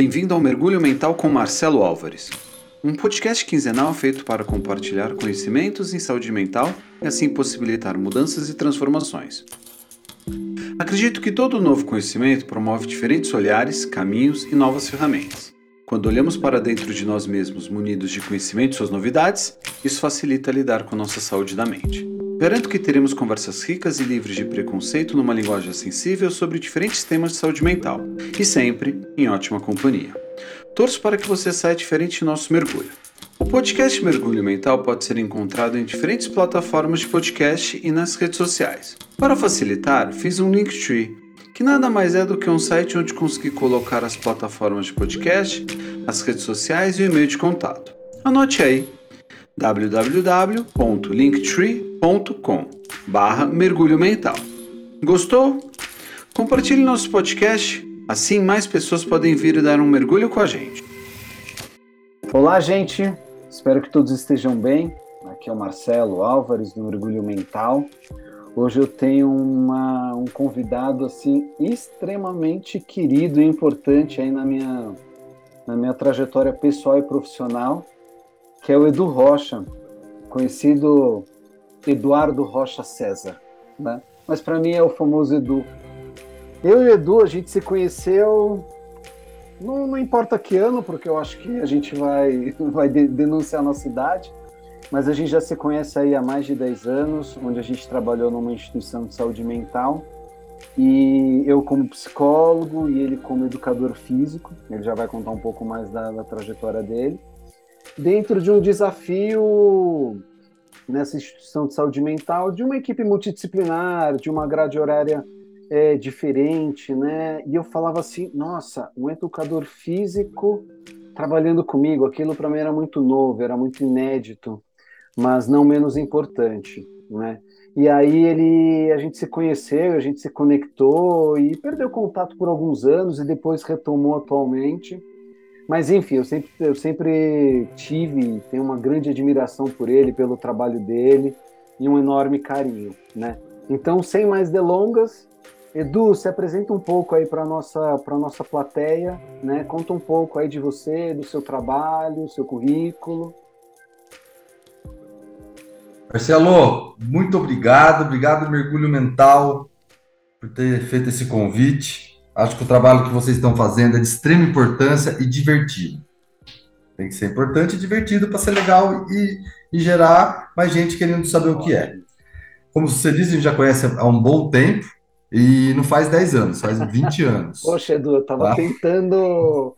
Bem-vindo ao Mergulho Mental com Marcelo Álvares, um podcast quinzenal feito para compartilhar conhecimentos em saúde mental e assim possibilitar mudanças e transformações. Acredito que todo novo conhecimento promove diferentes olhares, caminhos e novas ferramentas. Quando olhamos para dentro de nós mesmos munidos de conhecimento e suas novidades, isso facilita lidar com nossa saúde da mente. Garanto que teremos conversas ricas e livres de preconceito numa linguagem sensível sobre diferentes temas de saúde mental, e sempre em ótima companhia. Torço para que você saia diferente em nosso mergulho. O podcast Mergulho Mental pode ser encontrado em diferentes plataformas de podcast e nas redes sociais. Para facilitar, fiz um Linktree que nada mais é do que um site onde consegui colocar as plataformas de podcast, as redes sociais e o e-mail de contato. Anote aí www.linktree.com barra mergulho mental. Gostou? Compartilhe nosso podcast, assim mais pessoas podem vir e dar um mergulho com a gente. Olá, gente. Espero que todos estejam bem. Aqui é o Marcelo Álvares do Mergulho Mental. Hoje eu tenho uma, um convidado assim extremamente querido e importante aí na minha, na minha trajetória pessoal e profissional, que é o Edu Rocha, conhecido Eduardo Rocha César, né? Mas para mim é o famoso Edu. Eu e o Edu a gente se conheceu não, não importa que ano, porque eu acho que a gente vai, vai denunciar a nossa idade, mas a gente já se conhece aí há mais de 10 anos, onde a gente trabalhou numa instituição de saúde mental. E eu como psicólogo e ele como educador físico, ele já vai contar um pouco mais da, da trajetória dele. Dentro de um desafio nessa instituição de saúde mental, de uma equipe multidisciplinar, de uma grade horária é, diferente, né? E eu falava assim, nossa, um educador físico trabalhando comigo, aquilo para mim era muito novo, era muito inédito mas não menos importante, né? E aí ele, a gente se conheceu, a gente se conectou e perdeu contato por alguns anos e depois retomou atualmente. Mas enfim, eu sempre, eu sempre tive, tenho uma grande admiração por ele, pelo trabalho dele e um enorme carinho, né? Então, sem mais delongas, Edu, se apresenta um pouco aí para nossa para nossa plateia, né? Conta um pouco aí de você, do seu trabalho, seu currículo. Marcelo, muito obrigado, obrigado Mergulho Mental por ter feito esse convite. Acho que o trabalho que vocês estão fazendo é de extrema importância e divertido. Tem que ser importante e divertido para ser legal e, e, gerar mais gente querendo saber o que é. Como você disse, a gente já conhece há um bom tempo e não faz 10 anos, faz 20 anos. Poxa, Edu, eu estava tá? tentando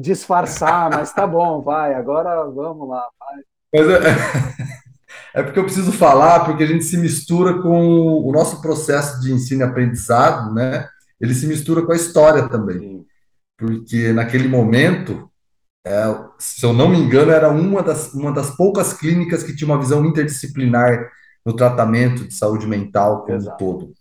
disfarçar, mas tá bom, vai, agora vamos lá. Vai. Mas é... É porque eu preciso falar, porque a gente se mistura com o nosso processo de ensino e aprendizado, né? Ele se mistura com a história também. Porque naquele momento, é, se eu não me engano, era uma das, uma das poucas clínicas que tinha uma visão interdisciplinar no tratamento de saúde mental como um todo.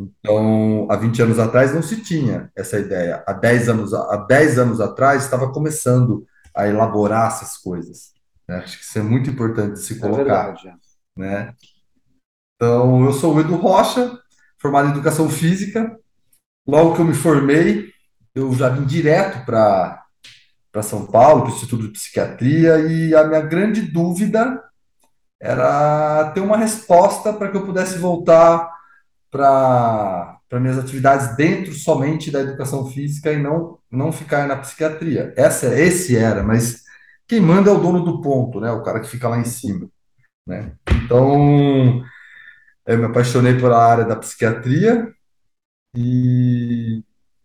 Então, há 20 anos atrás não se tinha essa ideia. Há 10 anos, há 10 anos atrás estava começando a elaborar essas coisas. Né? Acho que isso é muito importante de se é colocar. É né? Então, eu sou o Edu Rocha, formado em Educação Física. Logo que eu me formei, eu já vim direto para São Paulo, para o Instituto de Psiquiatria, e a minha grande dúvida era ter uma resposta para que eu pudesse voltar para minhas atividades dentro somente da educação física e não, não ficar na psiquiatria. Essa, esse era, mas quem manda é o dono do ponto, né? O cara que fica lá em cima, né? Então, eu me apaixonei pela área da psiquiatria e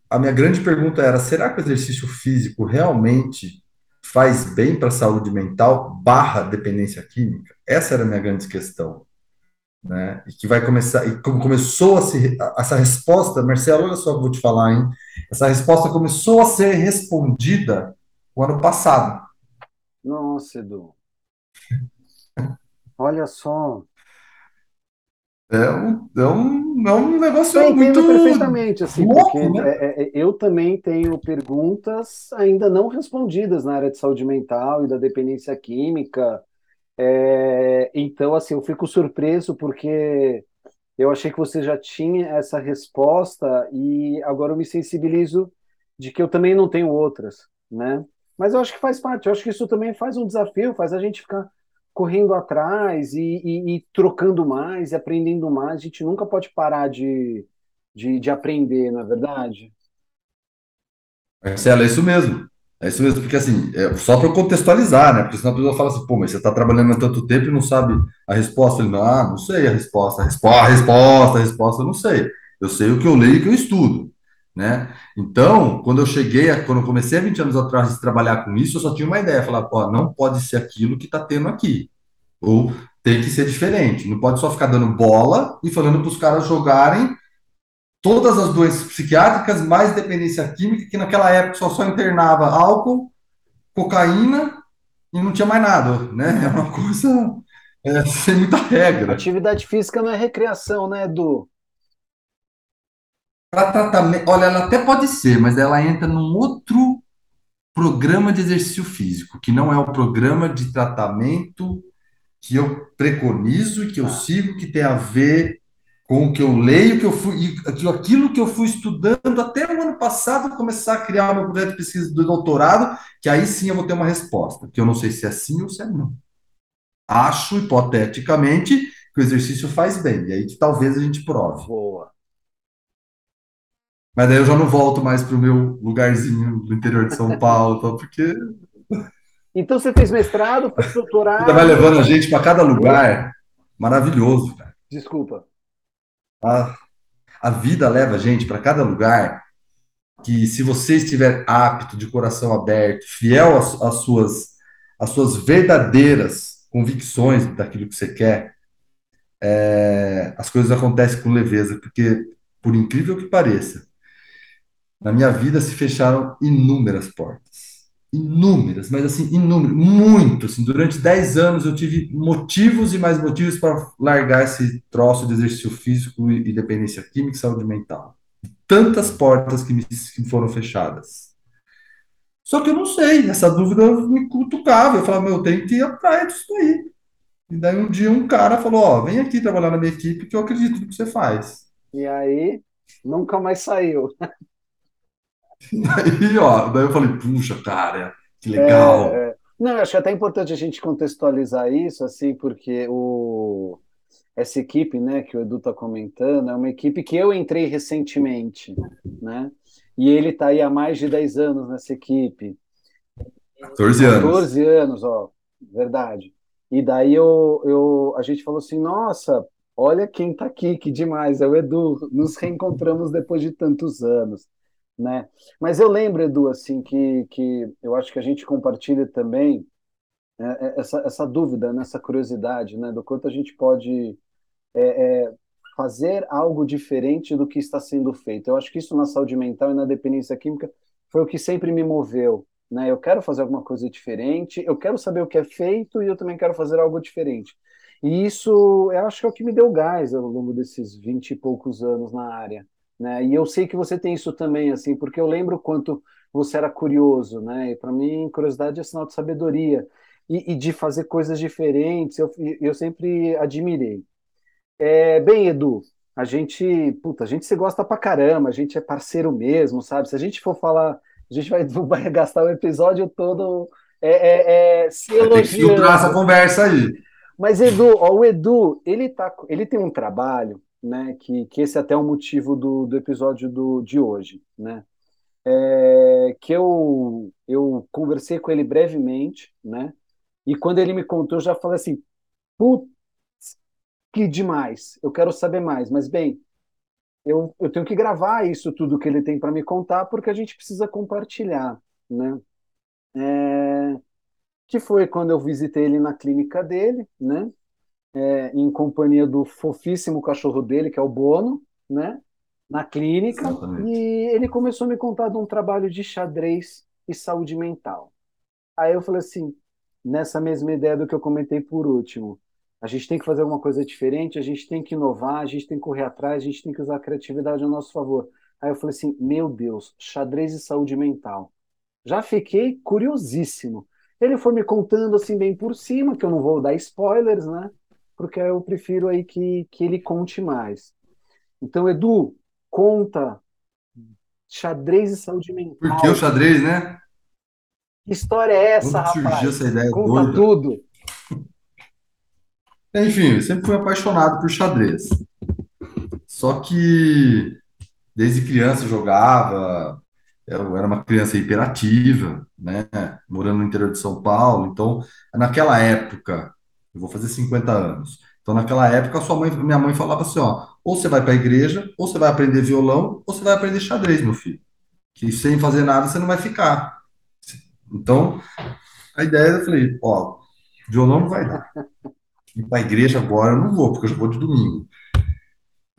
a minha grande pergunta era: será que o exercício físico realmente faz bem para a saúde mental barra dependência química? Essa era a minha grande questão. Né? E que vai começar, e como começou a se, essa resposta, Marcelo, olha só o que eu vou te falar, hein? Essa resposta começou a ser respondida o ano passado. Nossa, Edu. Olha só. É um, é um, é um negócio eu muito perfeitamente, assim, louco, porque né? É, é, eu também tenho perguntas ainda não respondidas na área de saúde mental e da dependência química. É, então, assim, eu fico surpreso porque eu achei que você já tinha essa resposta e agora eu me sensibilizo de que eu também não tenho outras, né? Mas eu acho que faz parte, eu acho que isso também faz um desafio, faz a gente ficar correndo atrás e, e, e trocando mais, e aprendendo mais. A gente nunca pode parar de, de, de aprender, na é verdade? Marcelo, é isso mesmo. É isso mesmo, porque assim, é só para contextualizar, né? Porque senão a pessoa fala assim, pô, mas você está trabalhando há tanto tempo e não sabe a resposta. Ele, não, ah, não sei a resposta, a resposta, a resposta, a resposta, eu não sei. Eu sei o que eu leio e que eu estudo, né? Então, quando eu cheguei, quando eu comecei há 20 anos atrás a trabalhar com isso, eu só tinha uma ideia, falar, pô, não pode ser aquilo que está tendo aqui. Ou tem que ser diferente. Não pode só ficar dando bola e falando para os caras jogarem todas as doenças psiquiátricas, mais dependência química, que naquela época só, só internava álcool, cocaína e não tinha mais nada, né? É uma coisa é, sem muita regra. Atividade física não é recreação, né, Edu? Para tratamento, olha, ela até pode ser, mas ela entra num outro programa de exercício físico, que não é o programa de tratamento que eu preconizo e que eu ah. sigo, que tem a ver com o que eu leio, que eu fui, aquilo que eu fui estudando até o ano passado, começar a criar o meu projeto de pesquisa do doutorado, que aí sim eu vou ter uma resposta, que eu não sei se é sim ou se é não. Acho, hipoteticamente, que o exercício faz bem, e aí que talvez a gente prove. Boa. Mas daí eu já não volto mais para o meu lugarzinho do interior de São Paulo, porque. Então você fez mestrado, fez doutorado. Você vai levando a gente para cada lugar. Maravilhoso, cara. Desculpa. A, a vida leva a gente para cada lugar que, se você estiver apto, de coração aberto, fiel às, às, suas, às suas verdadeiras convicções daquilo que você quer, é, as coisas acontecem com leveza, porque, por incrível que pareça, na minha vida se fecharam inúmeras portas inúmeras, mas assim, inúmeras, muito, assim, durante 10 anos eu tive motivos e mais motivos para largar esse troço de exercício físico e, dependência química e saúde mental. Tantas portas que me, que foram fechadas. Só que eu não sei, essa dúvida me cutucava, eu falava, meu, eu tenho que ir atrás disso aí. E daí um dia um cara falou, ó, vem aqui trabalhar na minha equipe que eu acredito no que você faz. E aí, nunca mais saiu. Daí, ó, daí eu falei, puxa, cara, que legal. É, é. Não, acho até importante a gente contextualizar isso, assim, porque o, essa equipe, né, que o Edu está comentando, é uma equipe que eu entrei recentemente, né? E ele está aí há mais de 10 anos nessa equipe. 14 anos. 14 anos, ó, verdade. E daí eu, eu, a gente falou assim, nossa, olha quem está aqui, que demais, é o Edu. Nos reencontramos depois de tantos anos né? Mas eu lembro, Edu, assim, que, que eu acho que a gente compartilha também é, é essa, essa dúvida, né, essa curiosidade, né, do quanto a gente pode é, é, fazer algo diferente do que está sendo feito. Eu acho que isso na saúde mental e na dependência química foi o que sempre me moveu, né? Eu quero fazer alguma coisa diferente, eu quero saber o que é feito e eu também quero fazer algo diferente. E isso, eu acho que é o que me deu gás ao longo desses vinte e poucos anos na área. Né? E eu sei que você tem isso também, assim, porque eu lembro quanto você era curioso, né? E para mim, curiosidade é sinal de sabedoria e, e de fazer coisas diferentes. Eu, eu sempre admirei. É, bem, Edu, a gente, puta, a gente se gosta pra caramba, a gente é parceiro mesmo, sabe? Se a gente for falar, a gente vai, vai gastar o episódio todo é, é, é, se elogiando. Tem que filtrar essa conversa aí. Mas, Edu, ó, o Edu, ele, tá, ele tem um trabalho né, que, que esse é até o motivo do, do episódio do, de hoje, né, é, que eu, eu conversei com ele brevemente, né, e quando ele me contou, eu já falei assim, putz, que demais, eu quero saber mais, mas bem, eu, eu tenho que gravar isso tudo que ele tem para me contar, porque a gente precisa compartilhar, né, é, que foi quando eu visitei ele na clínica dele, né, é, em companhia do fofíssimo cachorro dele, que é o Bono, né? Na clínica. Exatamente. E ele começou a me contar de um trabalho de xadrez e saúde mental. Aí eu falei assim, nessa mesma ideia do que eu comentei por último. A gente tem que fazer alguma coisa diferente, a gente tem que inovar, a gente tem que correr atrás, a gente tem que usar a criatividade a nosso favor. Aí eu falei assim, meu Deus, xadrez e saúde mental. Já fiquei curiosíssimo. Ele foi me contando assim bem por cima, que eu não vou dar spoilers, né? Porque eu prefiro aí que, que ele conte mais. Então, Edu, conta Xadrez e saúde mental. Por que o xadrez, né? Que história é essa, Quando surgiu rapaz? essa ideia Conta doida. tudo. Enfim, eu sempre fui apaixonado por xadrez. Só que desde criança eu jogava, eu era uma criança hiperativa, né? Morando no interior de São Paulo. Então, naquela época, eu vou fazer 50 anos. Então, naquela época, sua mãe, minha mãe falava assim, ó, ou você vai para a igreja, ou você vai aprender violão, ou você vai aprender xadrez, meu filho. Que sem fazer nada você não vai ficar. Então, a ideia eu falei, ó, violão não vai dar. Ir para a igreja agora eu não vou, porque eu já vou de domingo.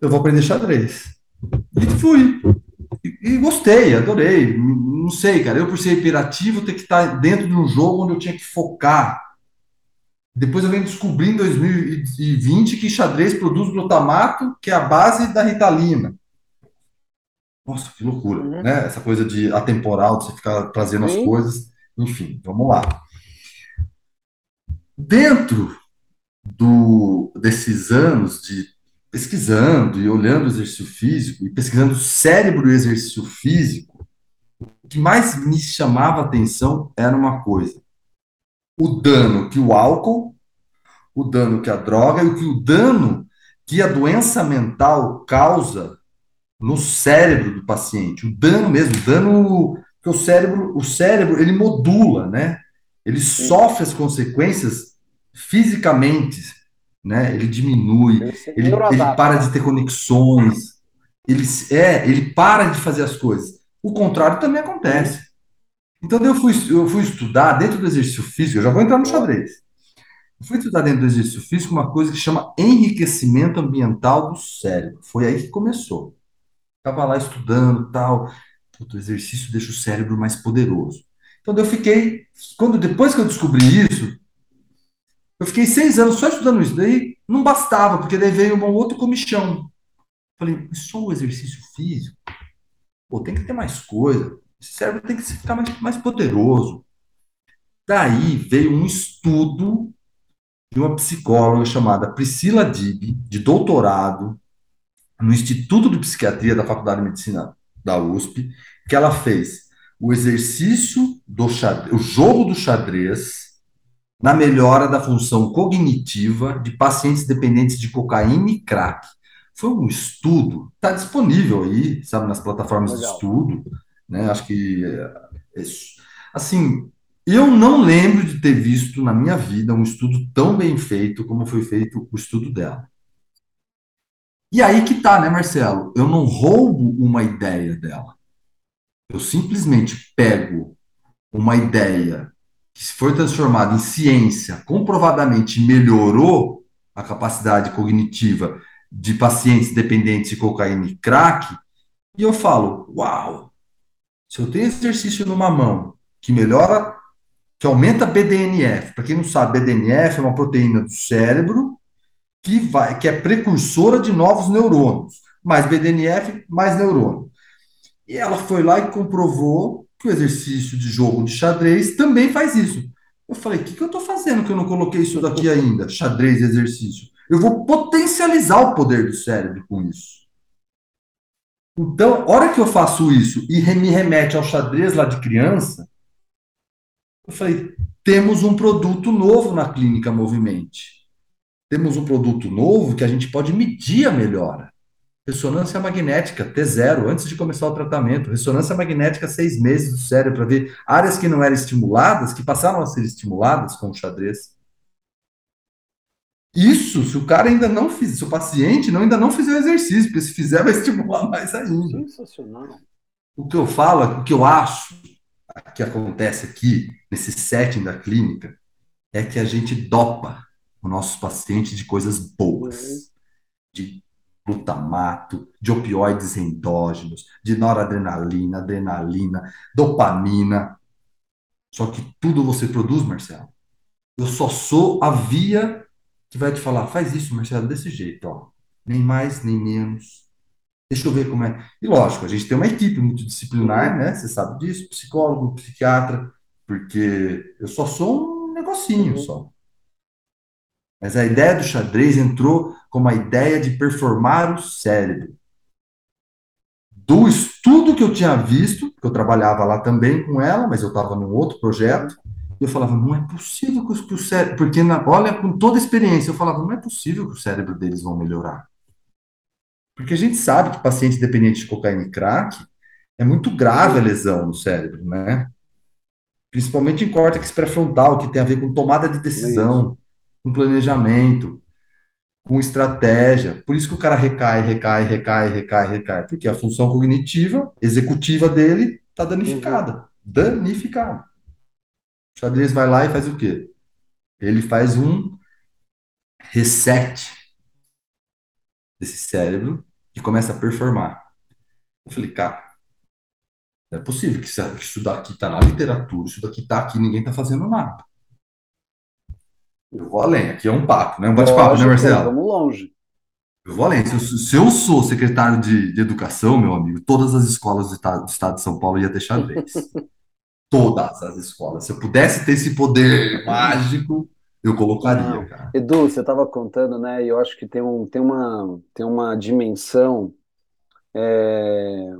Eu vou aprender xadrez. E fui. E, e gostei, adorei. Não sei, cara. Eu, por ser hiperativo, ter que estar dentro de um jogo onde eu tinha que focar. Depois eu venho descobrir em 2020 que xadrez produz glutamato, que é a base da ritalina. Nossa, que loucura, Uhum. né? Essa coisa de atemporal, de você ficar trazendo as Sim. coisas. Enfim, vamos lá. Dentro do, desses anos de pesquisando e olhando o exercício físico e pesquisando o cérebro e o exercício físico, o que mais me chamava a atenção era uma coisa: o dano que o álcool, o dano que a droga e o que o dano que a doença mental causa no cérebro do paciente, o dano mesmo, o dano que o cérebro, o cérebro ele modula, né? Ele sofre as consequências fisicamente, né? Ele diminui, Ele ele, para de ter conexões, ele, é, ele para de fazer as coisas. O contrário também acontece. Então eu fui, eu fui estudar dentro do exercício físico, eu já vou entrar no xadrez. Eu fui estudar dentro do exercício físico uma coisa que chama enriquecimento ambiental do cérebro. Foi aí que começou. Estava lá estudando tal. O exercício deixa o cérebro mais poderoso. Então eu fiquei, quando depois que eu descobri isso, eu fiquei seis anos só estudando isso. Daí não bastava, porque daí veio um outro comichão. Falei, "Mas só o exercício físico? Pô, tem que ter mais coisa. Esse cérebro tem que ficar mais, mais poderoso. Daí veio um estudo de uma psicóloga chamada Priscila Dib, de doutorado, no Instituto de Psiquiatria da Faculdade de Medicina da USP, que ela fez o exercício do xadrez, o jogo do xadrez na melhora da função cognitiva de pacientes dependentes de cocaína e crack. Foi um estudo, está disponível aí, sabe, nas plataformas de Legal. estudo, né? Acho que é, é, assim, eu não lembro de ter visto na minha vida um estudo tão bem feito como foi feito o estudo dela. E aí que tá, né, Marcelo? Eu não roubo uma ideia dela. Eu simplesmente pego uma ideia que se foi transformada em ciência, comprovadamente melhorou a capacidade cognitiva de pacientes dependentes de cocaína e crack, e eu falo, uau, se eu tenho exercício numa mão que melhora, que aumenta BDNF, para quem não sabe, BDNF é uma proteína do cérebro que, vai, que é precursora de novos neurônios. Mais BDNF, mais neurônio. E ela foi lá e comprovou que o exercício de jogo de xadrez também faz isso. Eu falei, o que, que eu estou fazendo que eu não coloquei isso daqui ainda? Xadrez e exercício. Eu vou potencializar o poder do cérebro com isso. Então, hora que eu faço isso e me remete ao xadrez lá de criança, eu falei, temos um produto novo na clínica Movimente. Temos um produto novo que a gente pode medir a melhora. Ressonância magnética, T0, antes de começar o tratamento. Ressonância magnética, seis meses do cérebro, para ver áreas que não eram estimuladas, que passaram a ser estimuladas com o xadrez. Isso, se o cara ainda não fizer, se o paciente não, ainda não fizer o exercício, porque se fizer, vai estimular mais ainda. Sensacional. O que eu falo, o que eu acho que acontece aqui, nesse setting da clínica, é que a gente dopa o nosso paciente de coisas boas, de glutamato, de opioides endógenos, de noradrenalina, adrenalina, dopamina. Só que tudo você produz, Marcelo. Eu só sou a via que vai te falar, faz isso, Marcelo, desse jeito, ó. Nem mais, nem menos. Deixa eu ver como é. E lógico, a gente tem uma equipe multidisciplinar, né? Você sabe disso, psicólogo, psiquiatra, porque eu só sou um negocinho só. Mas a ideia do xadrez entrou como a ideia de performar o cérebro. do estudo que eu tinha visto, que eu trabalhava lá também com ela, mas eu estava num outro projeto, eu falava, não é possível que o cérebro, porque na, olha, com toda a experiência, eu falava, não é possível que o cérebro deles vão melhorar. Porque a gente sabe que paciente dependente de cocaína e crack é muito grave a lesão no cérebro, né? Principalmente em córtex pré-frontal, que tem a ver com tomada de decisão, com planejamento, com estratégia. Por isso que o cara recai, recai, recai, recai, recai. Porque a função cognitiva, executiva dele, está danificada. Uhum. Danificada. O xadrez vai lá e faz o quê? Ele faz um reset desse cérebro e começa a performar. Eu falei, cara, não é possível que isso daqui está na literatura, isso daqui está aqui, ninguém está fazendo nada. Eu vou além, aqui é um papo, né? Um bate-papo, né, Marcelo? Vamos longe. Eu vou além. Se eu, se eu sou secretário de, de, educação, meu amigo, todas as escolas do estado, do estado de São Paulo ia ter xadrez. Todas as escolas. Se eu pudesse ter esse poder mágico, eu colocaria, cara. Edu, você estava contando, né? E eu acho que tem, um, tem, uma, tem uma dimensão é,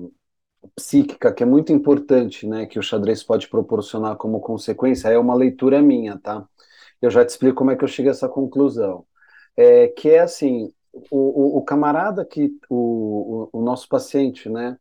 psíquica que é muito importante, né? Que o xadrez pode proporcionar como consequência. É uma leitura minha, tá? Eu já te explico como é que eu cheguei a essa conclusão. É, que é assim, o, o, o camarada que, o, o, o nosso paciente, né?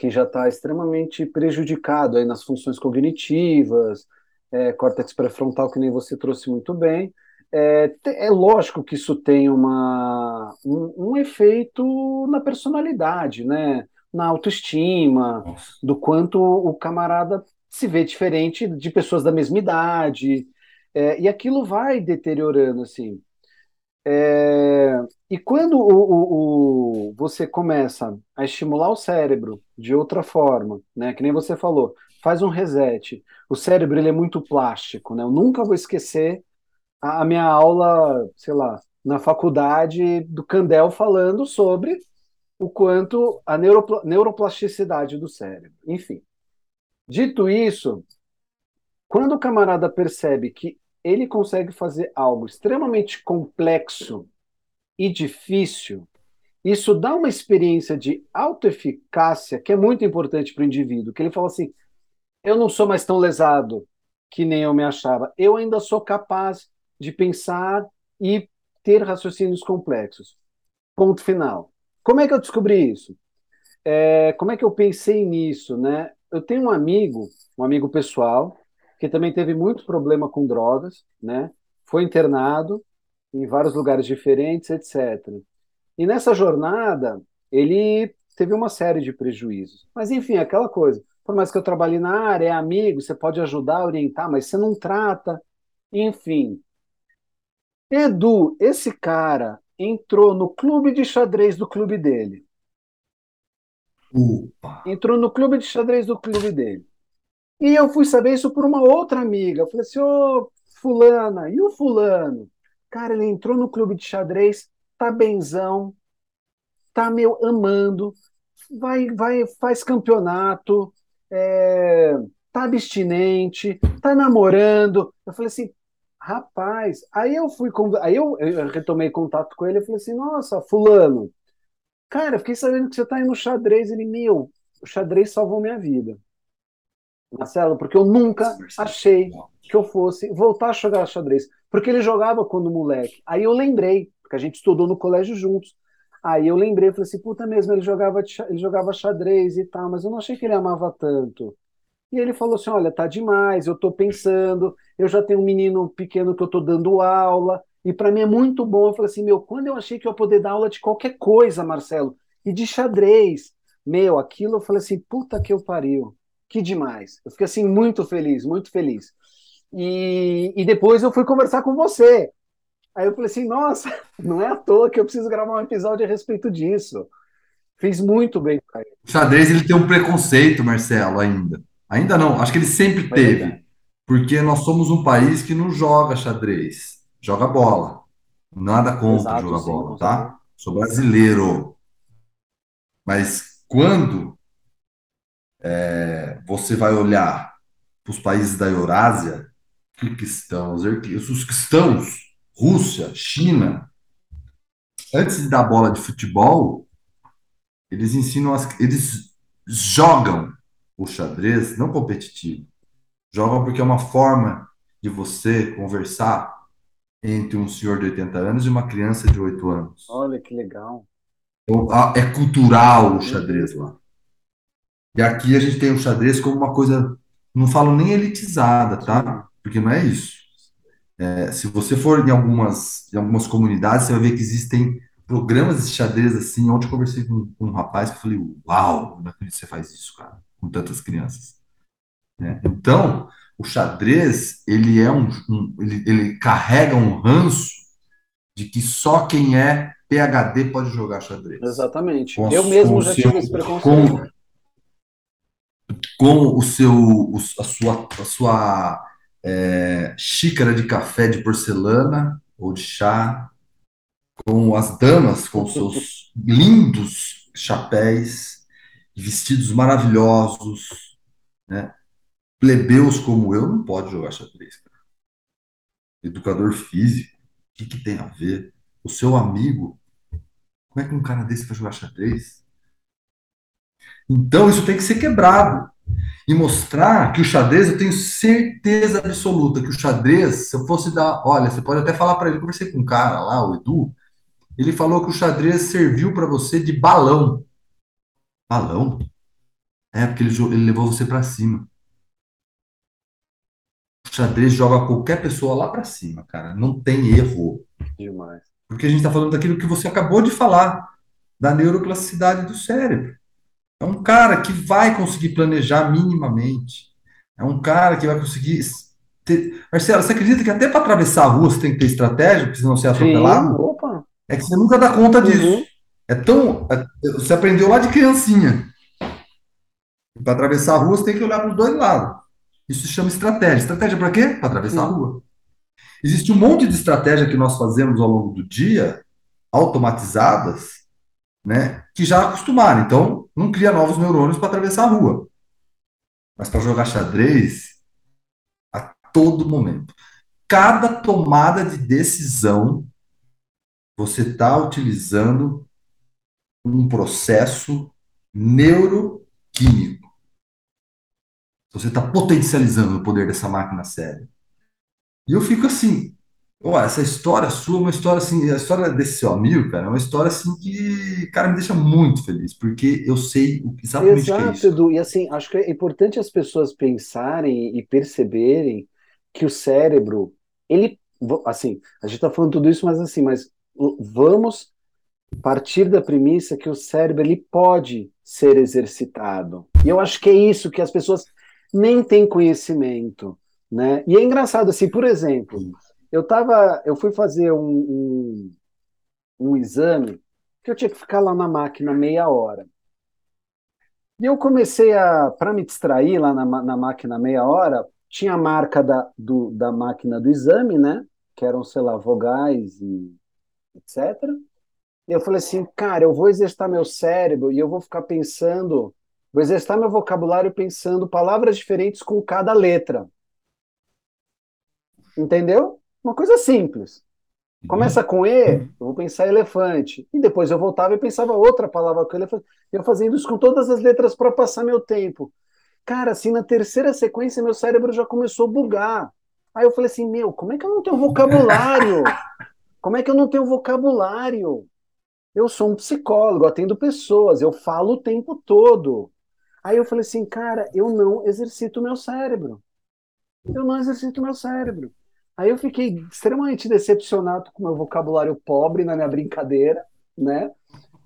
Que já está extremamente prejudicado aí nas funções cognitivas, é, córtex pré-frontal, que nem você trouxe muito bem. É, é lógico que isso tem uma, um, um, efeito na personalidade, né? na autoestima, do quanto o camarada se vê diferente de pessoas da mesma idade, é, e aquilo vai deteriorando assim. É, e quando o, o, o, você começa a estimular o cérebro de outra forma, né, que nem você falou, faz um reset. O cérebro ele é muito plástico, né? Eu nunca vou esquecer a, a minha aula, sei lá, na faculdade do Candel falando sobre o quanto a neuropl neuroplasticidade do cérebro. Enfim. Dito isso, quando o camarada percebe que ele consegue fazer algo extremamente complexo e difícil, isso dá uma experiência de autoeficácia que é muito importante para o indivíduo, que ele fala assim, eu não sou mais tão lesado que nem eu me achava, eu ainda sou capaz de pensar e ter raciocínios complexos. Ponto final. Como é que eu descobri isso? É, como é que eu pensei nisso, né? Eu tenho um amigo, um amigo pessoal, que também teve muito problema com drogas, né? Foi internado em vários lugares diferentes, etc. E nessa jornada, ele teve uma série de prejuízos. Mas, enfim, aquela coisa. Por mais que eu trabalhe na área, é amigo, você pode ajudar, orientar, mas você não trata. Enfim. Edu, esse cara entrou no clube de xadrez do clube dele. Opa. Entrou no clube de xadrez do clube dele. E eu fui saber isso por uma outra amiga. Eu falei assim, ô, oh, fulana, e o fulano? Cara, ele entrou no clube de xadrez, tá benzão, tá meu amando, vai, vai, faz campeonato, é, tá abstinente, tá namorando. Eu falei assim, rapaz, aí eu fui, aí eu, eu retomei contato com ele e falei assim, nossa, fulano, cara, fiquei sabendo que você tá aí no xadrez. Ele, meu, o xadrez salvou minha vida. Marcelo, porque eu nunca achei que eu fosse voltar a jogar xadrez. Porque ele jogava quando moleque. Aí eu lembrei, porque a gente estudou no colégio juntos. Aí eu lembrei, falei assim, puta mesmo, ele jogava, ele jogava xadrez e tal, mas eu não achei que ele amava tanto. E ele falou assim: olha, tá demais, eu tô pensando, eu já tenho um menino pequeno que eu tô dando aula, e para mim é muito bom. Eu falei assim: meu, quando eu achei que eu ia poder dar aula de qualquer coisa, Marcelo, e de xadrez, meu, aquilo eu falei assim: puta que eu pariu que demais. Eu fiquei assim muito feliz, muito feliz. E, e depois eu fui conversar com você. Aí eu falei assim, nossa, não é à toa que eu preciso gravar um episódio a respeito disso. Fiz muito bem. O xadrez ele tem um preconceito, Marcelo, ainda. Ainda não, acho que ele sempre Mas teve. É. Porque nós somos um país que não joga xadrez, joga bola. Nada contra Exato, jogar sim, bola, tá? Sou brasileiro. Mas quando é, você vai olhar para os países da Eurásia, Kirguistão, os cristãos, Rússia, China, antes de dar bola de futebol, eles ensinam as, eles jogam o xadrez não competitivo, jogam porque é uma forma de você conversar entre um senhor de 80 anos e uma criança de 8 anos. Olha que legal. Então, É cultural o xadrez lá. E aqui a gente tem o xadrez como uma coisa, não falo nem elitizada, tá? Porque não é isso. É, se você for em algumas, em algumas comunidades, você vai ver que existem programas de xadrez assim. Ontem eu conversei com, com um rapaz que eu falei: Uau, não acredito que você faz isso, cara, com tantas crianças. né? Então, o xadrez, ele é um, um- ele, ele carrega um ranço de que só quem é PhD pode jogar xadrez. Exatamente. Com Eu mesmo já tive esse preconceito. com, com o seu, o- a sua, a sua é, xícara de café de porcelana ou de chá, com as damas com seus lindos chapéus, vestidos maravilhosos, né? Plebeus como eu não pode jogar xadrez. cara. Educador físico, o que que tem a ver? O seu amigo, como é que um cara desse vai jogar xadrez? Então isso tem que ser quebrado e mostrar que o xadrez, eu tenho certeza absoluta que o xadrez, se eu fosse dar, olha, você pode até falar para ele, eu conversei com um cara lá, o Edu, ele falou que o xadrez serviu para você de balão. Balão? É, porque ele, ele levou você para cima. O xadrez joga qualquer pessoa lá para cima, cara. Não tem erro. Demais. Porque a gente está falando daquilo que você acabou de falar, da neuroplasticidade do cérebro. É um cara que vai conseguir planejar minimamente. É um cara que vai conseguir. ter- Marcelo, você acredita que até para atravessar a rua você tem que ter estratégia, porque senão você é Sim, atropelado? opa. É que você nunca dá conta disso. Uhum. É tão. é- Você aprendeu lá de criancinha. Para atravessar a rua, você tem que olhar para os dois lados. Isso se chama estratégia. Estratégia para quê? Para atravessar a Sim. rua. Existe um monte de estratégia que nós fazemos ao longo do dia, automatizadas, né, que já acostumaram. Então, não cria novos neurônios para atravessar a rua. Mas para jogar xadrez, a todo momento. Cada tomada de decisão, você está utilizando um processo neuroquímico. Você está potencializando o poder dessa máquina cérebro. E eu fico assim, ó, essa história sua é uma história assim, a história desse seu amigo, cara, é uma história assim que, cara, me deixa muito feliz, porque eu sei o- exatamente o que é Exato, isso. Edu. E assim, acho que é importante as pessoas pensarem e perceberem que o cérebro, ele, vo- assim, a gente está falando tudo isso, mas assim, mas o- vamos partir da premissa que o cérebro ele pode ser exercitado. E eu acho que é isso que as pessoas nem têm conhecimento, né? E é engraçado assim, por exemplo, eu tava, eu fui fazer um, um, um exame que eu tinha que ficar lá na máquina meia hora. E eu comecei a, para me distrair lá na, na máquina meia hora, tinha a marca da, do, da máquina do exame, né? Que eram, sei lá, vogais e etc. E eu falei assim, cara, eu vou exercitar meu cérebro e eu vou ficar pensando, vou exercitar meu vocabulário pensando palavras diferentes com cada letra. Entendeu? Uma coisa simples. Começa com E, eu vou pensar elefante. E depois eu voltava e pensava outra palavra com elefante. Eu fazendo isso com todas as letras para passar meu tempo. Cara, assim, na terceira sequência, meu cérebro já começou a bugar. Aí eu falei assim, meu, como é que eu não tenho vocabulário? Como é que eu não tenho vocabulário? Eu sou um psicólogo, atendo pessoas, eu falo o tempo todo. Aí eu falei assim, cara, eu não exercito meu cérebro. Eu não exercito meu cérebro. Aí eu fiquei extremamente decepcionado com o meu vocabulário pobre na minha brincadeira, né?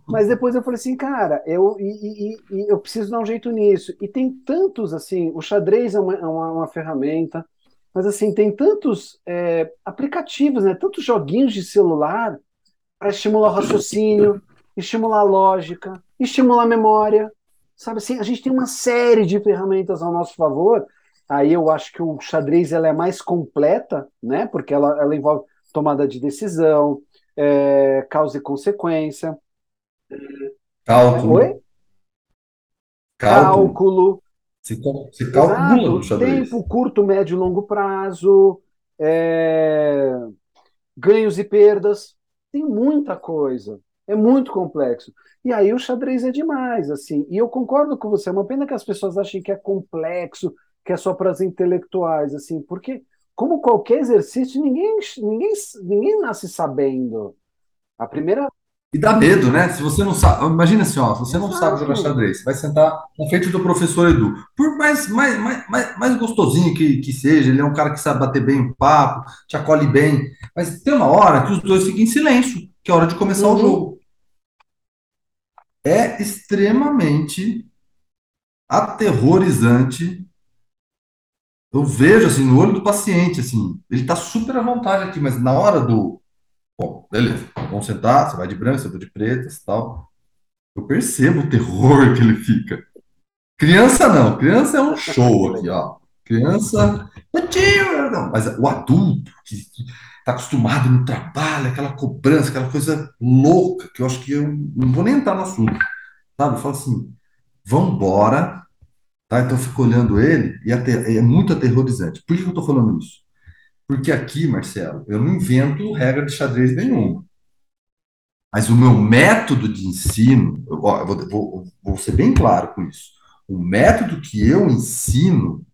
Mas depois eu falei assim, cara, eu, e, e- e eu preciso dar um jeito nisso. E tem tantos, assim, o xadrez é uma, é uma, uma ferramenta, mas assim, tem tantos é, aplicativos, né? Tantos joguinhos de celular para estimular o raciocínio, estimular a lógica, estimular a memória. Sabe assim, a gente tem uma série de ferramentas ao nosso favor. Aí eu acho que o xadrez ela é mais completa, né? Porque ela, ela envolve tomada de decisão, é, causa e consequência. Cálculo, Oi? cálculo. Cálculo, Se, se calcula no xadrez. tempo curto, médio e longo prazo, é, ganhos e perdas. Tem muita coisa. É muito complexo. E aí o xadrez é demais, assim. E eu concordo com você, é uma pena que as pessoas achem que é complexo, que é só para as intelectuais, assim, porque como qualquer exercício, ninguém, ninguém, ninguém nasce sabendo. A primeira e dá medo, né? Se você não sabe. Imagina assim, ó, se você não sabe jogar xadrez, você vai sentar na frente do professor Edu. Por mais, mais, mais, mais gostosinho que, que seja, ele é um cara que sabe bater bem o papo, te acolhe bem. Mas tem uma hora que os dois ficam em silêncio, que é a hora de começar uhum. o jogo. É extremamente aterrorizante. Eu vejo assim no olho do paciente, assim, ele tá super à vontade aqui, mas na hora do Bom, beleza, vamos sentar, você vai de branco, você vai de preto tal. Eu percebo o terror que ele fica. Criança não, criança é um show aqui, ó. Criança, não, mas o adulto que está acostumado no trabalho, aquela cobrança, aquela coisa louca, que eu acho que eu não vou nem entrar no assunto, sabe? Eu falo assim, vambora, tá? Então eu fico olhando ele e é muito aterrorizante. Por que eu estou falando isso? Porque aqui, Marcelo, eu não invento regra de xadrez nenhuma. Mas o meu método de ensino, eu vou, vou, vou ser bem claro com isso. O método que eu ensino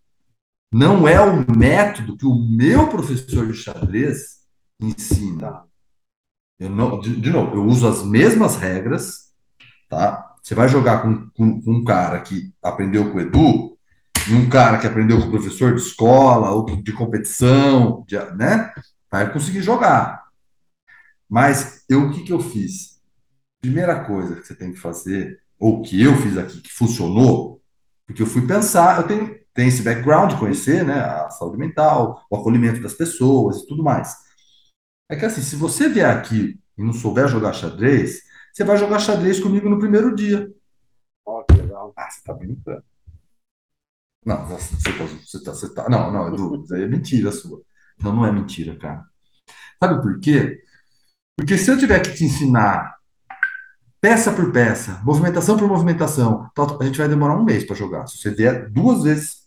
não é o método que o meu professor de xadrez ensina. Eu não, de, de, novo, eu uso as mesmas regras, tá? Você vai jogar com, com, com um cara que aprendeu com o Edu, e um cara que aprendeu com o professor de escola ou de competição, de, né? Vai conseguir jogar. Mas eu, o que, que eu fiz? Primeira coisa que você tem que fazer, ou que eu fiz aqui, que funcionou, porque eu fui pensar, eu tenho, tenho esse background de conhecer né, a saúde mental, o acolhimento das pessoas e tudo mais. É que assim, se você vier aqui e não souber jogar xadrez, você vai jogar xadrez comigo no primeiro dia. Ó, que legal. Ah, você tá brincando. Não, você tá, você tá, você tá, não, não, Edu, isso aí é mentira sua. Não, não é mentira, cara. Sabe por quê? Porque se eu tiver que te ensinar peça por peça, movimentação por movimentação, a gente vai demorar um mês para jogar. Se você vier duas vezes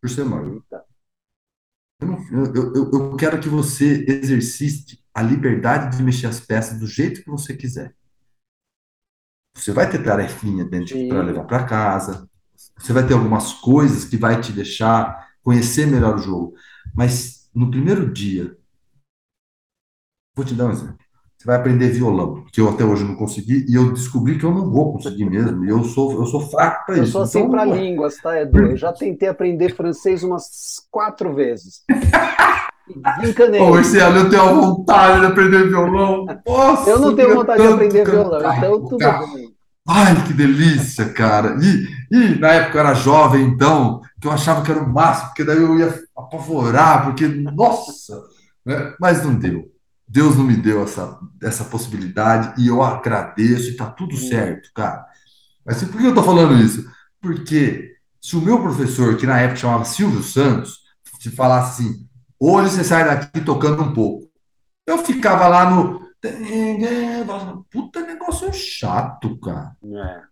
por semana. Eu, não, eu, eu, eu quero que você exercite a liberdade de mexer as peças do jeito que você quiser. Você vai ter tarefinha para levar para casa, você vai ter algumas coisas que vai te deixar conhecer melhor o jogo. Mas no primeiro dia, vou te dar um exemplo. Você vai aprender violão, que eu até hoje não consegui, e eu descobri que eu não vou conseguir mesmo. E eu sou, eu sou fraco para isso. Eu sou assim então, para línguas, tá, Edu? Eu já tentei aprender francês umas quatro vezes. Encanei. Ô, Marcelo, eu tenho a vontade de aprender violão. Nossa, eu não tenho vontade de aprender violão, então tudo bem. Ai, que delícia, cara. E, e na época eu era jovem, então, que eu achava que era o máximo, porque daí eu ia apavorar, porque, nossa, né? mas não deu. Deus não me deu essa, essa possibilidade e eu agradeço e tá tudo certo, cara. Mas por que eu tô falando isso? Porque se o meu professor, que na época chamava Silvio Santos, te falasse assim, hoje você sai daqui tocando um pouco, eu ficava lá no Puta negócio chato, cara. É.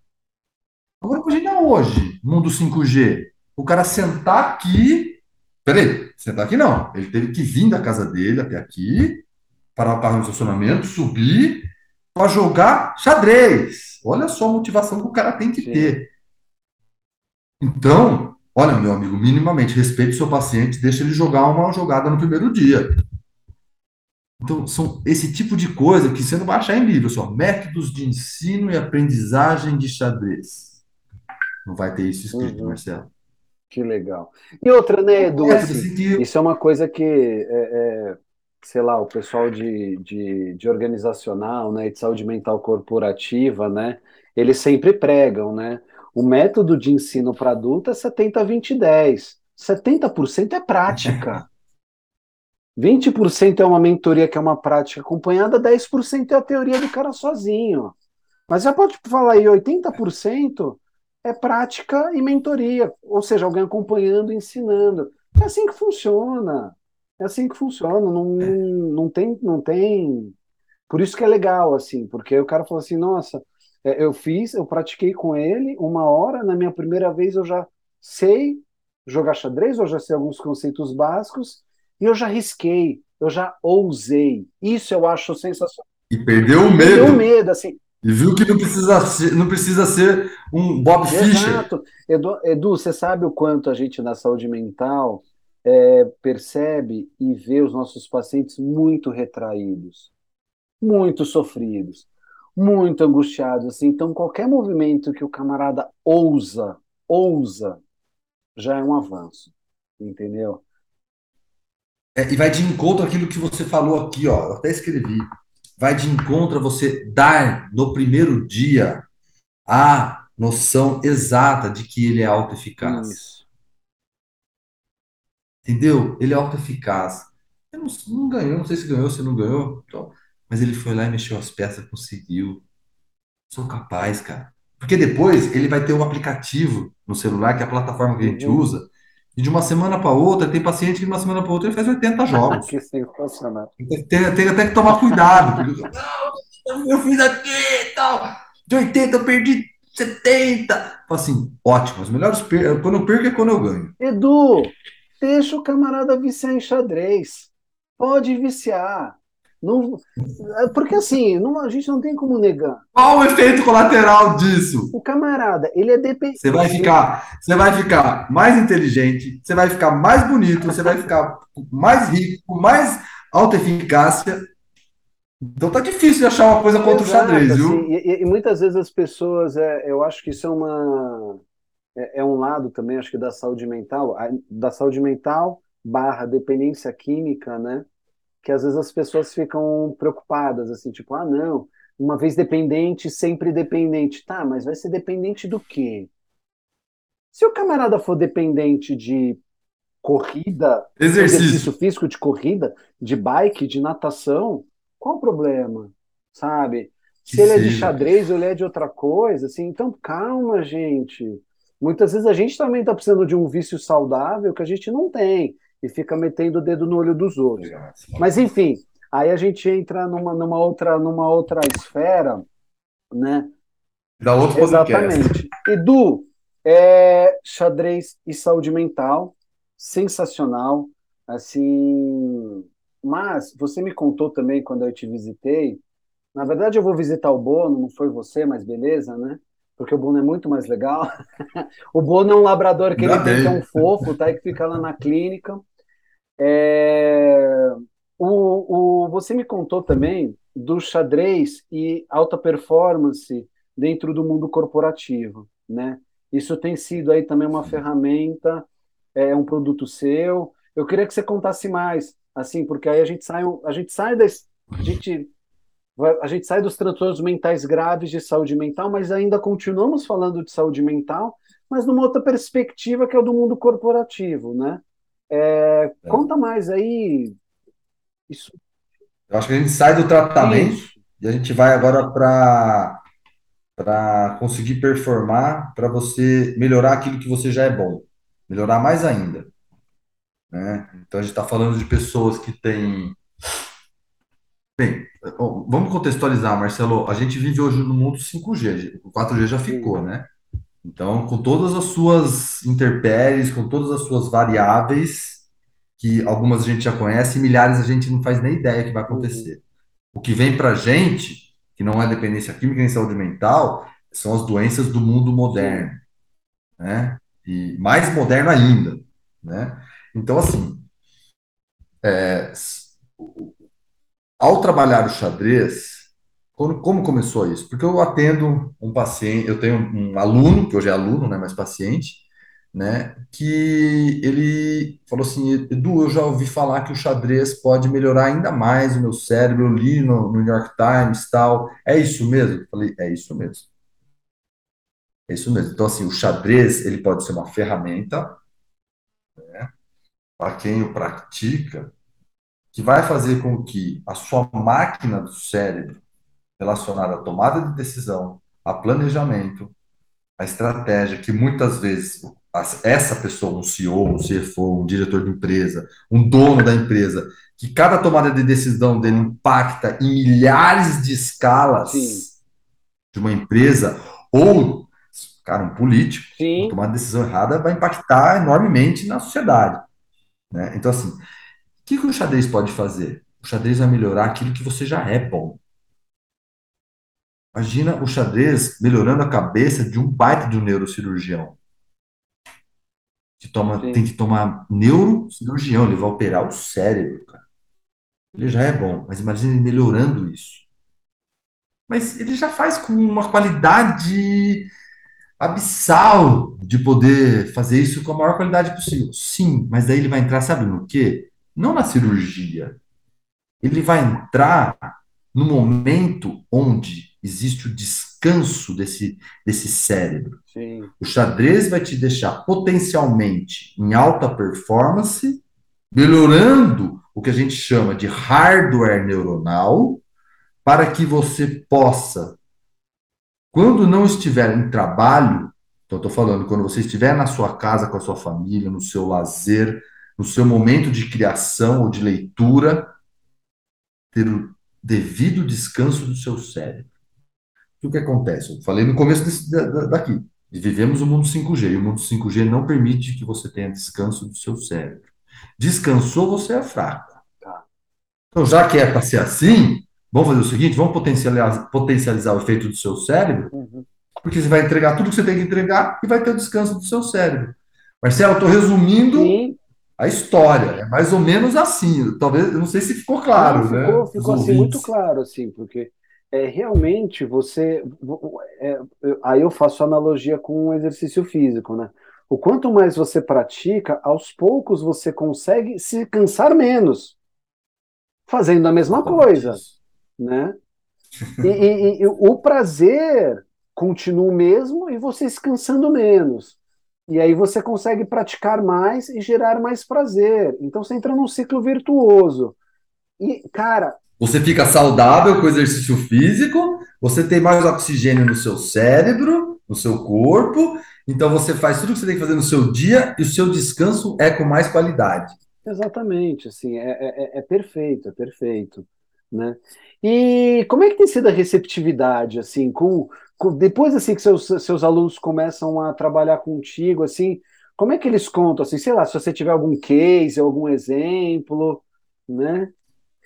Agora imagina hoje, mundo 5G. O cara sentar aqui. Peraí, sentar aqui não. Ele teve que vir da casa dele até aqui, parar o carro no estacionamento, subir para jogar xadrez. Olha só a motivação que o cara tem que Sim. ter. Então, olha, meu amigo, minimamente respeite o seu paciente, deixa ele jogar uma jogada no primeiro dia. Então, são esse tipo de coisa que você não vai achar em livro, só métodos de ensino e aprendizagem de xadrez. Não vai ter isso escrito, uhum. Marcelo. Que legal. E outra, né, Edu? É, assim, que... Isso é uma coisa que, é, é, sei lá, o pessoal de, de, de, organizacional, né, de saúde mental corporativa, né, eles sempre pregam, né? O método de ensino para adulto é 70, 20, 10. 70% é prática. 20% é uma mentoria que é uma prática acompanhada, 10% é a teoria do cara sozinho. Mas já pode falar aí, 80% é prática e mentoria, ou seja, alguém acompanhando, ensinando. É assim que funciona. É assim que funciona. Não, é. não, tem, não tem. Por isso que é legal, assim, porque o cara falou assim: nossa, eu fiz, eu pratiquei com ele uma hora, na minha primeira vez eu já sei jogar xadrez, eu já sei alguns conceitos básicos, e eu já risquei, eu já ousei. Isso eu acho sensacional. E perdeu o medo. Perdeu o medo, assim. E viu que não precisa ser, não precisa ser um Bob Fischer. Exato. Edu, Edu, você sabe o quanto a gente na saúde mental é, percebe e vê os nossos pacientes muito retraídos, muito sofridos, muito angustiados. Assim. Então, qualquer movimento que o camarada ousa, ousa, já é um avanço, entendeu? É, e vai de encontro àquilo que você falou aqui, ó. Eu até escrevi. Vai de encontro a você dar no primeiro dia a noção exata de que ele é autoeficaz. Isso. Entendeu? Ele é autoeficaz. Eu não, não ganhou, não sei se ganhou, se não ganhou, então, mas ele foi lá e mexeu as peças, conseguiu. Sou capaz, cara. Porque depois ele vai ter um aplicativo no celular, que é a plataforma que a gente Uhum. usa, e de uma semana para outra, tem paciente que de uma semana para outra ele faz 80 jogos. que sensacional. Tem, tem até que tomar cuidado. Porque, não, eu fiz aqui e tal. De 80 eu perdi 70. Fala assim, ótimo. Os melhores per... quando eu perco é quando eu ganho. Edu, deixa o camarada viciar em xadrez. Pode viciar. Não, porque assim, não, a gente não tem como negar. Qual o efeito colateral disso? O camarada, ele é dependente. Você vai ficar, você vai ficar mais inteligente, você vai ficar mais bonito, você vai ficar mais rico, mais alta eficácia. Então tá difícil de achar uma coisa contra Exato, o xadrez, viu? assim, e, e muitas vezes as pessoas, é, eu acho que isso é uma é, é um lado também, acho que da saúde mental, da saúde mental barra dependência química, né? Que às vezes as pessoas ficam preocupadas, assim, tipo, ah, não, uma vez dependente, sempre dependente. Tá, mas vai ser dependente do quê? Se o camarada for dependente de corrida, Exercício. exercício físico de corrida, de bike, de natação, qual o problema? Sabe? Se ele é de xadrez ou ele é de outra coisa, assim, então calma, gente. Muitas vezes a gente também está precisando de um vício saudável que a gente não tem e fica metendo o dedo no olho dos outros. Mas enfim, aí a gente entra numa, numa outra numa outra esfera, né? Da outro. Exatamente. Edu, é, xadrez e saúde mental, sensacional. Assim, mas você me contou também quando eu te visitei. Na verdade, eu vou visitar o Bono, não foi você, mas beleza, né? Porque o Bono é muito mais legal. o Bono é um labrador que ele tem, que é um fofo, tá? E que fica lá na clínica. É, o, o, você me contou também do xadrez e alta performance dentro do mundo corporativo, né? Isso tem sido aí também uma ferramenta, é um produto seu. Eu queria que você contasse mais, assim, porque aí a gente sai, a gente sai das, a gente a gente sai dos transtornos mentais graves de saúde mental, mas ainda continuamos falando de saúde mental, mas numa outra perspectiva que é o do mundo corporativo, né? É, conta mais aí. Isso, Eu acho que a gente sai do tratamento isso. e a gente vai agora para para conseguir performar, para você melhorar aquilo que você já é bom, melhorar mais ainda, né? Então a gente está falando de pessoas que têm Bem, vamos contextualizar, Marcelo. A gente vive hoje no mundo 5G, o 4G já ficou, né? Então, com todas as suas intempéries, com todas as suas variáveis, que algumas a gente já conhece, e milhares a gente não faz nem ideia que vai acontecer. O que vem para a gente, que não é dependência química nem saúde mental, são as doenças do mundo moderno, né? E mais moderno ainda, né? Então, assim, é, ao trabalhar o xadrez, como, como começou isso? Porque eu atendo um paciente, eu tenho um aluno, que hoje é aluno, não é mais paciente, né? Que ele falou assim, Edu, eu já ouvi falar que o xadrez pode melhorar ainda mais o meu cérebro, eu li no, no New York Times, tal. É isso mesmo? Eu falei, é isso mesmo. É isso mesmo. Então, assim, o xadrez, ele pode ser uma ferramenta, né? Para quem o pratica, que vai fazer com que a sua máquina do cérebro, relacionada à tomada de decisão, a planejamento, a estratégia, que muitas vezes essa pessoa, um CEO, um CFO, um diretor de empresa, um dono da empresa, que cada tomada de decisão dele impacta em milhares de escalas Sim. de uma empresa, ou, cara, um político, Sim. uma tomada de decisão errada vai impactar enormemente na sociedade. Né? Então, assim, o que, que o xadrez pode fazer? O xadrez vai melhorar aquilo que você já é bom. Imagina o xadrez melhorando a cabeça de um baita de um neurocirurgião. Que toma, tem que tomar neurocirurgião, ele vai operar o cérebro, cara. Ele já é bom, mas imagina ele melhorando isso. Mas ele já faz com uma qualidade abissal de poder fazer isso com a maior qualidade possível. Sim, mas daí ele vai entrar, sabe no quê? Não na cirurgia. Ele vai entrar no momento onde existe o descanso desse, desse cérebro. Sim. O xadrez vai te deixar potencialmente em alta performance, melhorando o que a gente chama de hardware neuronal, para que você possa, quando não estiver em trabalho, então estou falando, quando você estiver na sua casa com a sua família, no seu lazer, no seu momento de criação ou de leitura, ter o devido descanso do seu cérebro. O que acontece? Eu falei no começo desse, daqui. Vivemos o mundo 5G, e o mundo 5G não permite que você tenha descanso do seu cérebro. Descansou, você é fraco. Tá. Então, já que é para ser assim, vamos fazer o seguinte: vamos potencializar, potencializar o efeito do seu cérebro, uhum. porque você vai entregar tudo que você tem que entregar e vai ter o descanso do seu cérebro. Marcelo, eu estou resumindo Sim a história. É mais ou menos assim. Talvez, eu não sei se ficou claro, não, ficou, né? Ficou assim, muito claro, assim, porque é, realmente você. É, aí eu faço analogia com o exercício físico, né? O quanto mais você pratica, aos poucos você consegue se cansar menos, fazendo a mesma coisa, né? E, e, e o prazer continua o mesmo e você se cansando menos. E aí você consegue praticar mais e gerar mais prazer. Então você entra num ciclo virtuoso. E, cara. Você fica saudável com exercício físico, você tem mais oxigênio no seu cérebro, no seu corpo, então você faz tudo que você tem que fazer no seu dia e o seu descanso é com mais qualidade. Exatamente, assim, é, é, é perfeito, é perfeito. Né? E como é que tem sido a receptividade, assim, com, depois assim que seus, seus alunos começam a trabalhar contigo, assim, como é que eles contam, assim, sei lá, se você tiver algum case, algum exemplo, né?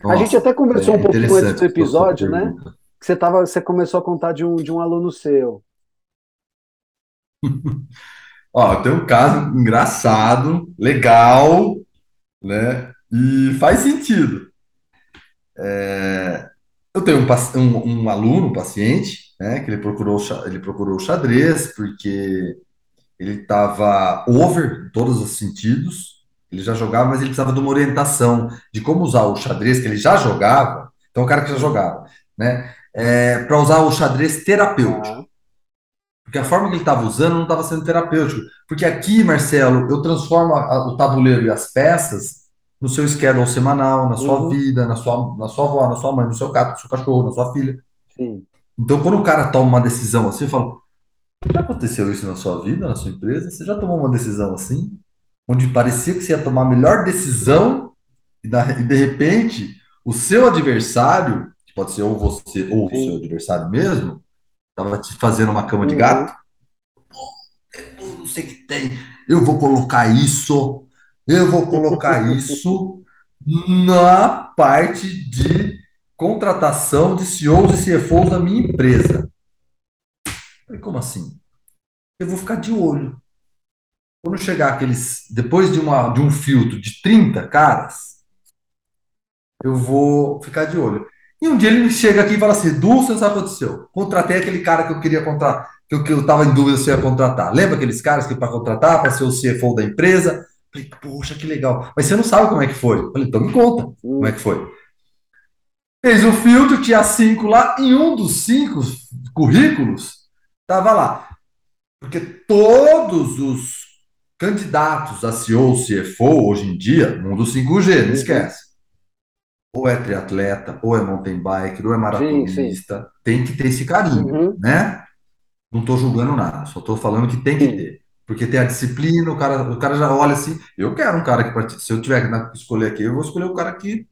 Nossa, a gente até conversou é um pouquinho antes do episódio, né? Que você, tava, você começou a contar de um, de um aluno seu. Ó, tem um caso engraçado, legal, né? E faz sentido. É, eu tenho um, um, um aluno, um paciente, né? Que ele procurou, ele procurou xadrez porque ele estava over em todos os sentidos. Ele já jogava, mas ele precisava de uma orientação de como usar o xadrez que ele já jogava. Então, o cara que já jogava, né? É, para usar o xadrez terapêutico. Porque a forma que ele estava usando não estava sendo terapêutico. Porque aqui, Marcelo, eu transformo a, o tabuleiro e as peças no seu schedule semanal, na sua uhum. vida, na sua, na sua avó, na sua mãe, no seu gato, no seu cachorro, na sua filha. Sim. Então, quando o cara toma uma decisão assim, eu falo: já aconteceu isso na sua vida, na sua empresa? Você já tomou uma decisão assim? Onde parecia que você ia tomar a melhor decisão e, de repente o seu adversário, que pode ser ou você ou o seu adversário mesmo, estava te fazendo uma cama de uhum. gato. Eu não sei o que tem. Eu vou colocar isso, eu vou colocar isso na parte de contratação de CEOs e CFOs da minha empresa. falei, como assim? Eu vou ficar de olho. Quando chegar aqueles. Depois de, uma, de um filtro de 30 caras, eu vou ficar de olho. E um dia ele me chega aqui e fala assim: Du, você sabe o que aconteceu? Contratei aquele cara que eu queria contratar, que eu, que eu tava em dúvida se eu ia contratar. Lembra aqueles caras que para contratar, para ser o CFO da empresa? Falei, poxa, que legal. Mas você não sabe como é que foi. Falei, então me conta como é que foi. Fez o filtro, tinha cinco lá, e um dos cinco currículos estava lá. Porque todos os candidatos a CEO, CFO, hoje em dia, mundo 5G, não esquece. Ou é triatleta, ou é mountain biker, ou é maratonista, sim, sim. tem que ter esse carinho, uhum. né? Não estou julgando nada, só estou falando que tem que ter. Porque tem a disciplina, o cara, o cara já olha assim, eu quero um cara que, se eu tiver que escolher aqui, eu vou escolher o cara que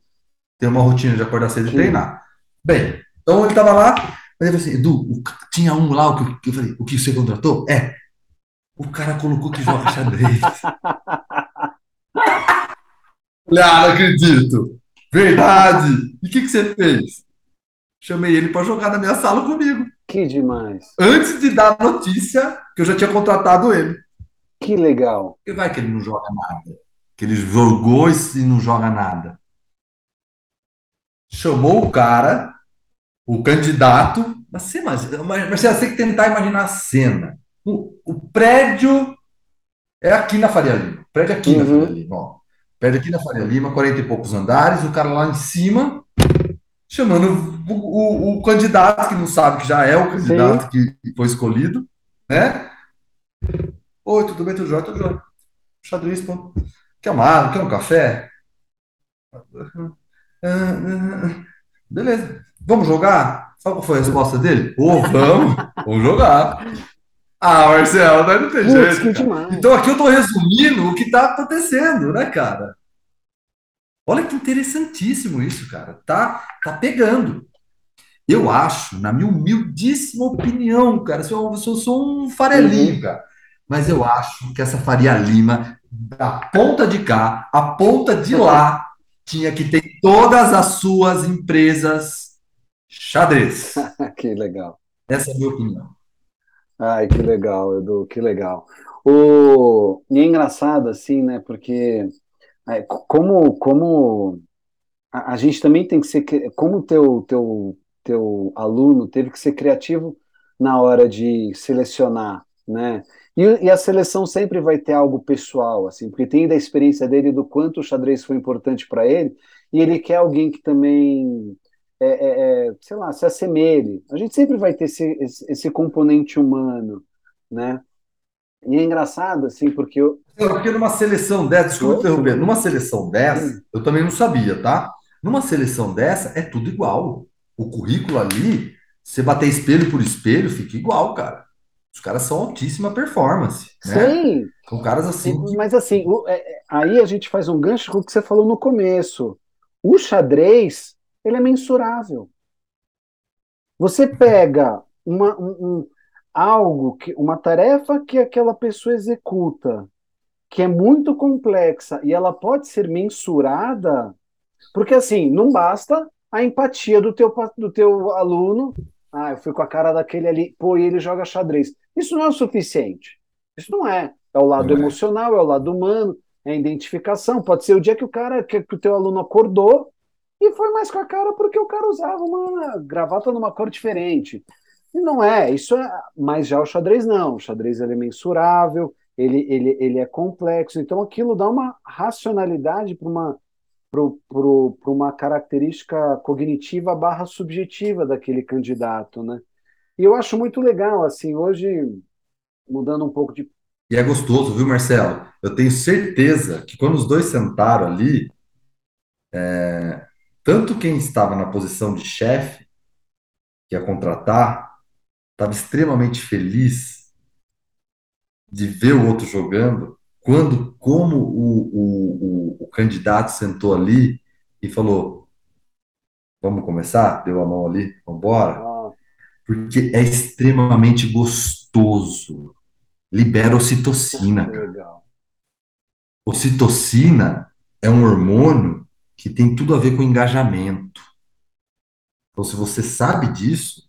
ter uma rotina de acordar cedo e treinar. Bem, então ele estava lá, mas ele falou assim, Edu, tinha um lá, o que, eu falei, o que você contratou? É, o cara colocou que joga xadrez. falei, ah, não acredito. Verdade. E o que, que você fez? Chamei ele para jogar na minha sala comigo. Que demais. Antes de dar a notícia que eu já tinha contratado ele. Que legal. E vai que ele não joga nada. Que ele jogou e não joga nada. Chamou o cara, o candidato. Mas você, imagina, Marcelo, você tem que tentar imaginar a cena. O, o prédio é aqui na Faria Lima. O prédio é aqui uhum. na Faria Lima, ó. Prédio aqui na Faria Lima, 40 e poucos andares, o cara lá em cima, chamando o, o, o candidato, que não sabe que já é o candidato Sim. que foi escolhido, né? Oi, tudo bem, tudo jóia, tudo jóia. Xadrez, pô. Quer uma água, quer um café? Beleza. Vamos jogar? Sabe qual foi a resposta dele? Ô, oh, vamos, vamos jogar. Ah, Marcelo, não tem jeito. Então aqui eu estou resumindo o que está acontecendo, né, cara? Olha que interessantíssimo isso, cara. Tá, tá pegando. Eu acho, na minha humildíssima opinião, cara, eu sou, eu sou um farelinho, uhum. cara. Mas eu acho que essa Faria Lima, da ponta de cá, a ponta de lá, tinha que ter todas as suas empresas xadrez. que legal. Essa é a minha opinião. Ai, que legal, Edu, que legal. O... E é engraçado, assim, né, porque é, como, como a, a, gente também tem que ser, como o teu, teu, teu aluno teve que ser criativo na hora de selecionar, né, e, e, a seleção sempre vai ter algo pessoal, assim, porque tem da experiência dele do quanto o xadrez foi importante para ele, e ele quer alguém que também é, é, é, sei lá, se assemelhe. A gente sempre vai ter esse, esse, esse componente humano, né? E é engraçado, assim, porque eu. Porque numa seleção dessa, desculpa interromper, numa seleção dessa, eu também não sabia, tá? Numa seleção dessa, é tudo igual. O currículo ali, você bater espelho por espelho, fica igual, cara. Os caras são altíssima performance. Né? Sim. São caras assim. Mas assim, é, aí a gente faz um gancho com o que você falou no começo. O xadrez ele é mensurável. Você pega uma, um, um, algo, que, uma tarefa que aquela pessoa executa, que é muito complexa e ela pode ser mensurada, porque assim, não basta a empatia do teu, do teu aluno. Ah, eu fui com a cara daquele ali, pô, e ele joga xadrez. Isso não é o suficiente. Isso não é. É o lado é. emocional, é o lado humano, é a identificação. Pode ser o dia que o cara, que, que o teu aluno acordou e foi mais com a cara porque o cara usava uma gravata numa cor diferente. E não é, isso é. Mas já o xadrez não. O xadrez ele é mensurável, ele, ele, ele é complexo. Então aquilo dá uma racionalidade para uma, para uma característica cognitiva barra subjetiva daquele candidato, né? E eu acho muito legal, assim, hoje, mudando um pouco de. E é gostoso, viu, Marcelo? Eu tenho certeza que quando os dois sentaram ali, é, tanto quem estava na posição de chefe, que ia contratar, estava extremamente feliz de ver o outro jogando, quando, como o, o, o, o candidato sentou ali e falou: Vamos começar? Deu a mão ali, vamos embora? Porque é extremamente gostoso. Libera ocitocina. Legal. Ocitocina é um hormônio que tem tudo a ver com engajamento. Então, se você sabe disso,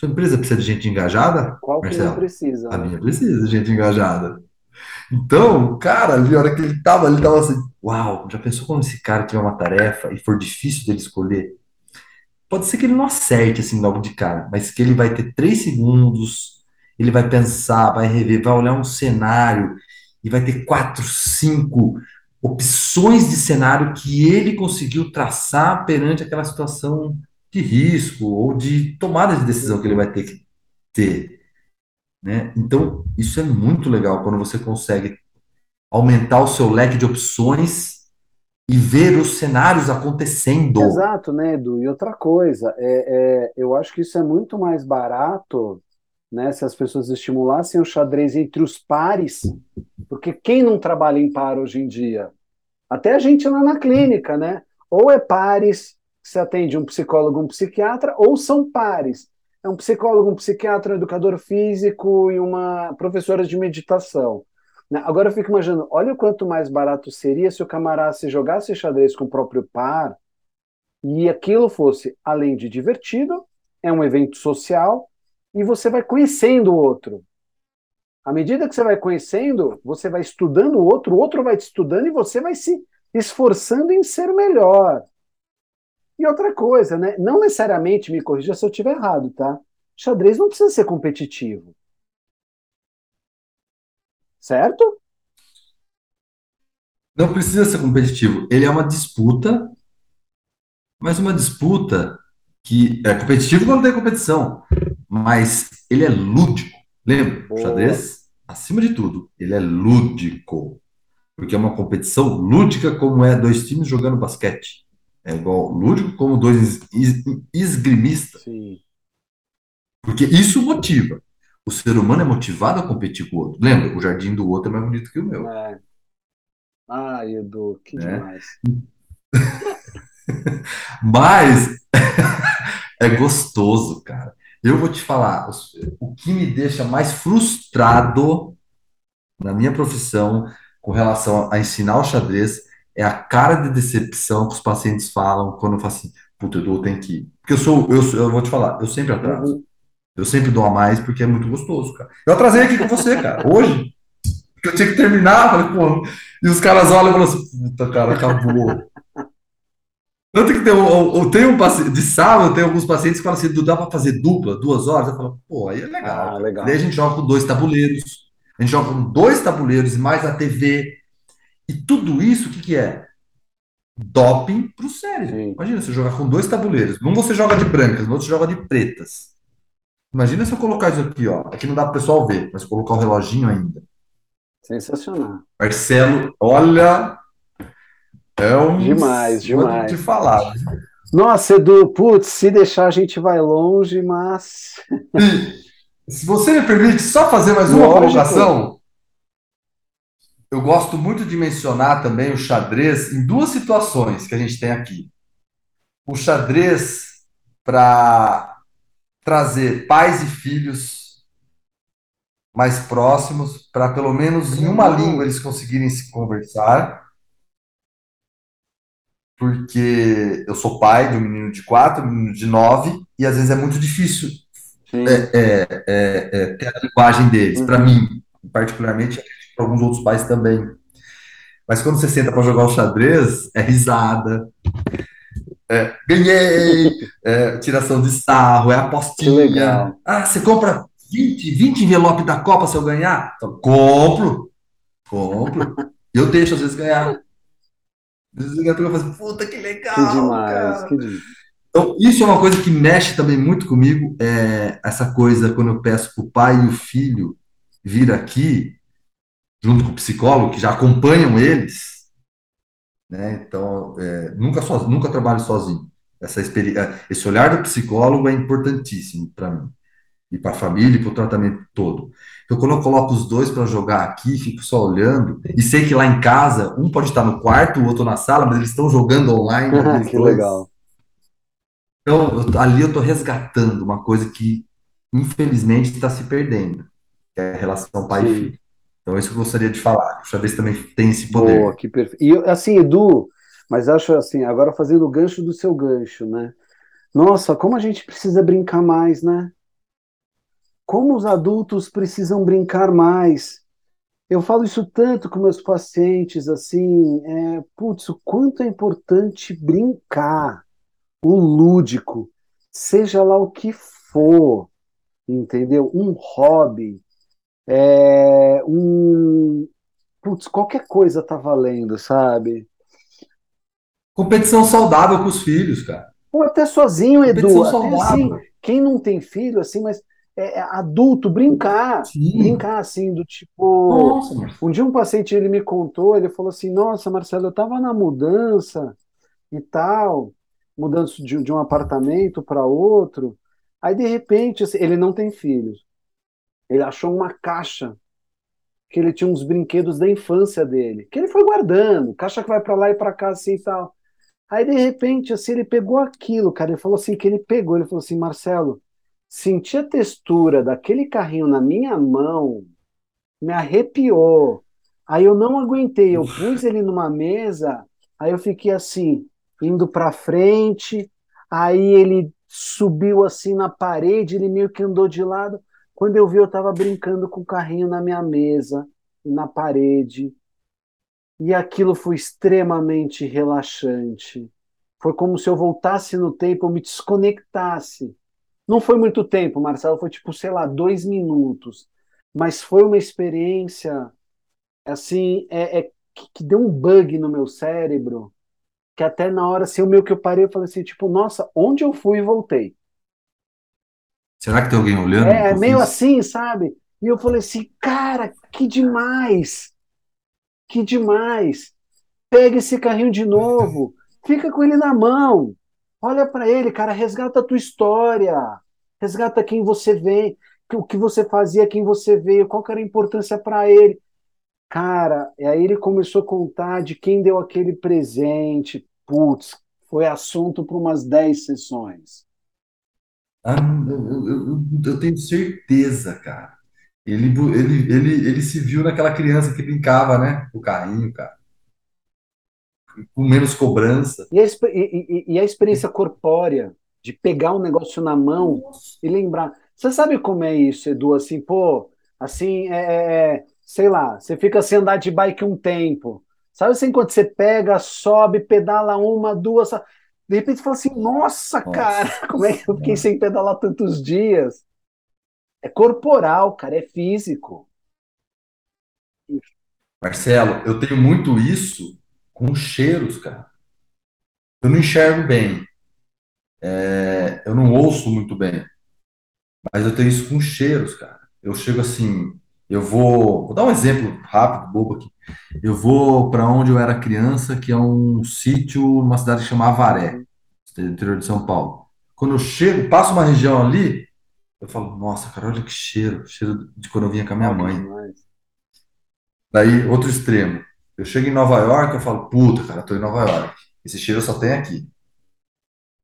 sua empresa precisa de gente engajada? Qual que Marcelo? não precisa? A né? minha precisa de gente engajada. Então, cara, ali, a hora que ele tava ali, tava assim, uau, já pensou quando esse cara tiver uma tarefa e for difícil dele escolher? Pode ser que ele não acerte assim logo de cara, mas que ele vai ter três segundos, ele vai pensar, vai rever, vai olhar um cenário e vai ter quatro, cinco opções de cenário que ele conseguiu traçar perante aquela situação de risco ou de tomada de decisão que ele vai ter que ter. Né? Então, isso é muito legal quando você consegue aumentar o seu leque de opções e ver os cenários acontecendo. Exato, né, Edu? E outra coisa, é, é, eu acho que isso é muito mais barato né, se as pessoas estimulassem o xadrez entre os pares, porque quem não trabalha em par hoje em dia? Até a gente lá na clínica, né? Ou é pares, se atende um psicólogo, um psiquiatra, ou são pares. É um psicólogo, um psiquiatra, um educador físico e uma professora de meditação. Né? Agora eu fico imaginando, olha o quanto mais barato seria se o camarada se jogasse xadrez com o próprio par e aquilo fosse, além de divertido, é um evento social, e você vai conhecendo o outro. À medida que você vai conhecendo, você vai estudando o outro, o outro vai te estudando e você vai se esforçando em ser melhor. E outra coisa, né? Não necessariamente me corrija se eu estiver errado, tá? Xadrez não precisa ser competitivo. Certo? Não precisa ser competitivo. Ele é uma disputa, mas uma disputa que é competitivo quando tem competição, mas ele é lúdico. Lembra? O xadrez, acima de tudo, ele é lúdico. Porque é uma competição lúdica, como é dois times jogando basquete. É igual lúdico como dois esgrimistas. Sim. Porque isso motiva. O ser humano é motivado a competir com o outro. Lembra? O jardim do outro é mais bonito que o meu. É. Ai, Edu, que é. demais. Mas é gostoso, cara. Eu vou te falar, o que me deixa mais frustrado na minha profissão com relação a ensinar o xadrez é a cara de decepção que os pacientes falam quando eu falo assim, puta, Edu, tem que ir. Porque eu sou, eu, eu vou te falar, eu sempre atraso. Eu sempre dou a mais porque é muito gostoso, cara. Eu atrasei aqui com você, cara, hoje. Porque eu tinha que terminar, falei, pô. E os caras olham e falam assim, puta, cara, acabou. Tanto que tem, eu, eu tenho um paciente, de sábado, tem alguns pacientes que falam assim, dá para fazer dupla, duas horas? Eu falo, pô, aí é legal. Ah, legal. Daí a gente joga com dois tabuleiros, a gente joga com dois tabuleiros, mais a TV. E tudo isso, o que, que é? Doping para o cérebro. Sim. Imagina você jogar com dois tabuleiros. Um você joga de brancas, no outro você joga de pretas. Imagina se eu colocar isso aqui, ó. Aqui não dá para o pessoal ver, mas colocar o reloginho ainda. Sensacional. Marcelo, olha, é um. Demais, demais. de falar. Nossa, Edu, putz, se deixar a gente vai longe, mas. se você me permite só fazer mais uma Lógico. colocação, eu gosto muito de mencionar também o xadrez em duas situações que a gente tem aqui. O xadrez para trazer pais e filhos mais próximos, para pelo menos em uma língua eles conseguirem se conversar porque eu sou pai de um menino de quatro, um menino de nove, e às vezes é muito difícil é, é, é, é, ter a linguagem deles, uhum. para mim, particularmente, para alguns outros pais também. Mas quando você senta para jogar o xadrez, é risada, é, ganhei, é, tiração de sarro, é apostinha. Ah, você compra 20, 20 envelopes da Copa se eu ganhar? Então, compro, compro. Eu deixo às vezes ganhar. Daqui a assim, puta que legal. Que demais, que demais. Então, isso é uma coisa que mexe também muito comigo, é essa coisa quando eu peço para o pai e o filho vir aqui, junto com o psicólogo, que já acompanham eles, né? Então, é, nunca, so, nunca trabalho sozinho. Essa experiência, esse olhar do psicólogo é importantíssimo para mim, e para a família, e para o tratamento todo. Então, quando eu coloco os dois para jogar aqui, fico só olhando, e sei que lá em casa, um pode estar no quarto, o outro na sala, mas eles estão jogando online. que dois. legal. Então, eu, ali eu estou resgatando uma coisa que, infelizmente, está se perdendo, que é a relação pai Sim. e filho. Então, é isso que eu gostaria de falar. O xadrez também tem esse poder. Boa, que perfeito. E, assim, Edu, mas acho assim, agora fazendo o gancho do seu gancho, né? Nossa, como a gente precisa brincar mais, né? Como os adultos precisam brincar mais. Eu falo isso tanto com meus pacientes, assim, é, putz, o quanto é importante brincar, o lúdico, seja lá o que for, entendeu? Um hobby, é, um, putz, qualquer coisa tá valendo, sabe? Competição saudável com os filhos, cara. Ou até sozinho, Edu. Até assim, quem não tem filho, assim, mas é, é, adulto, brincar, Sim. brincar assim, do tipo. Nossa, um dia um paciente ele me contou, ele falou assim: Nossa, Marcelo, eu estava na mudança e tal, mudança de, de um apartamento para outro. Aí, de repente, assim, ele não tem filhos. Ele achou uma caixa que ele tinha uns brinquedos da infância dele, que ele foi guardando, caixa que vai para lá e para cá assim e tal. Aí, de repente, assim, ele pegou aquilo, cara. Ele falou assim: que ele pegou, ele falou assim, Marcelo Senti a textura daquele carrinho na minha mão, me arrepiou. Aí eu não aguentei, eu pus ele numa mesa, aí eu fiquei assim, indo para frente, aí ele subiu assim na parede, ele meio que andou de lado. Quando eu vi, eu estava brincando com o carrinho na minha mesa, na parede. E aquilo foi extremamente relaxante. Foi como se eu voltasse no tempo, eu me desconectasse. Não foi muito tempo, Marcelo, foi tipo, sei lá, dois minutos. Mas foi uma experiência, assim, é, é que deu um bug no meu cérebro, que até na hora, assim, o meu que eu parei, eu falei assim, tipo, nossa, onde eu fui e voltei. Será que tem alguém olhando? É, é meio assim, sabe? E eu falei assim, cara, que demais! Que demais! Pega esse carrinho de novo, fica com ele na mão, olha para ele, cara, resgata a tua história, resgata quem você vem, o que você fazia, quem você veio, qual era a importância para ele. Cara, e aí ele começou a contar de quem deu aquele presente. Putz, foi assunto para umas 10 sessões. Ah, eu, eu, eu, tenho certeza, cara. Ele, ele, ele, ele se viu naquela criança que brincava, né? O carrinho, cara. Com menos cobrança. E a, e, e a experiência corpórea de pegar um negócio na mão Nossa. e lembrar. Você sabe como é isso, Edu? Assim, pô, assim, é, é, é sei lá, você fica sem andar de bike um tempo. Sabe assim, quando você pega, sobe, pedala uma, duas. De repente você fala assim, nossa, nossa cara, como é que eu fiquei sem pedalar tantos dias? É corporal, cara, é físico. Marcelo, eu tenho muito isso com cheiros, cara. Eu não enxergo bem. É, eu não ouço muito bem. Mas eu tenho isso com cheiros, cara. Eu chego assim, eu vou, vou dar um exemplo rápido, bobo aqui. Eu vou para onde eu era criança, que é um sítio, uma cidade que chama Avaré, interior de São Paulo. Quando eu chego, passo uma região ali, eu falo, nossa, cara, olha que cheiro, cheiro de quando eu vinha com a minha mãe. Daí, outro extremo. Eu chego em Nova York, eu falo, puta, cara, tô em Nova York. Esse cheiro só tem aqui.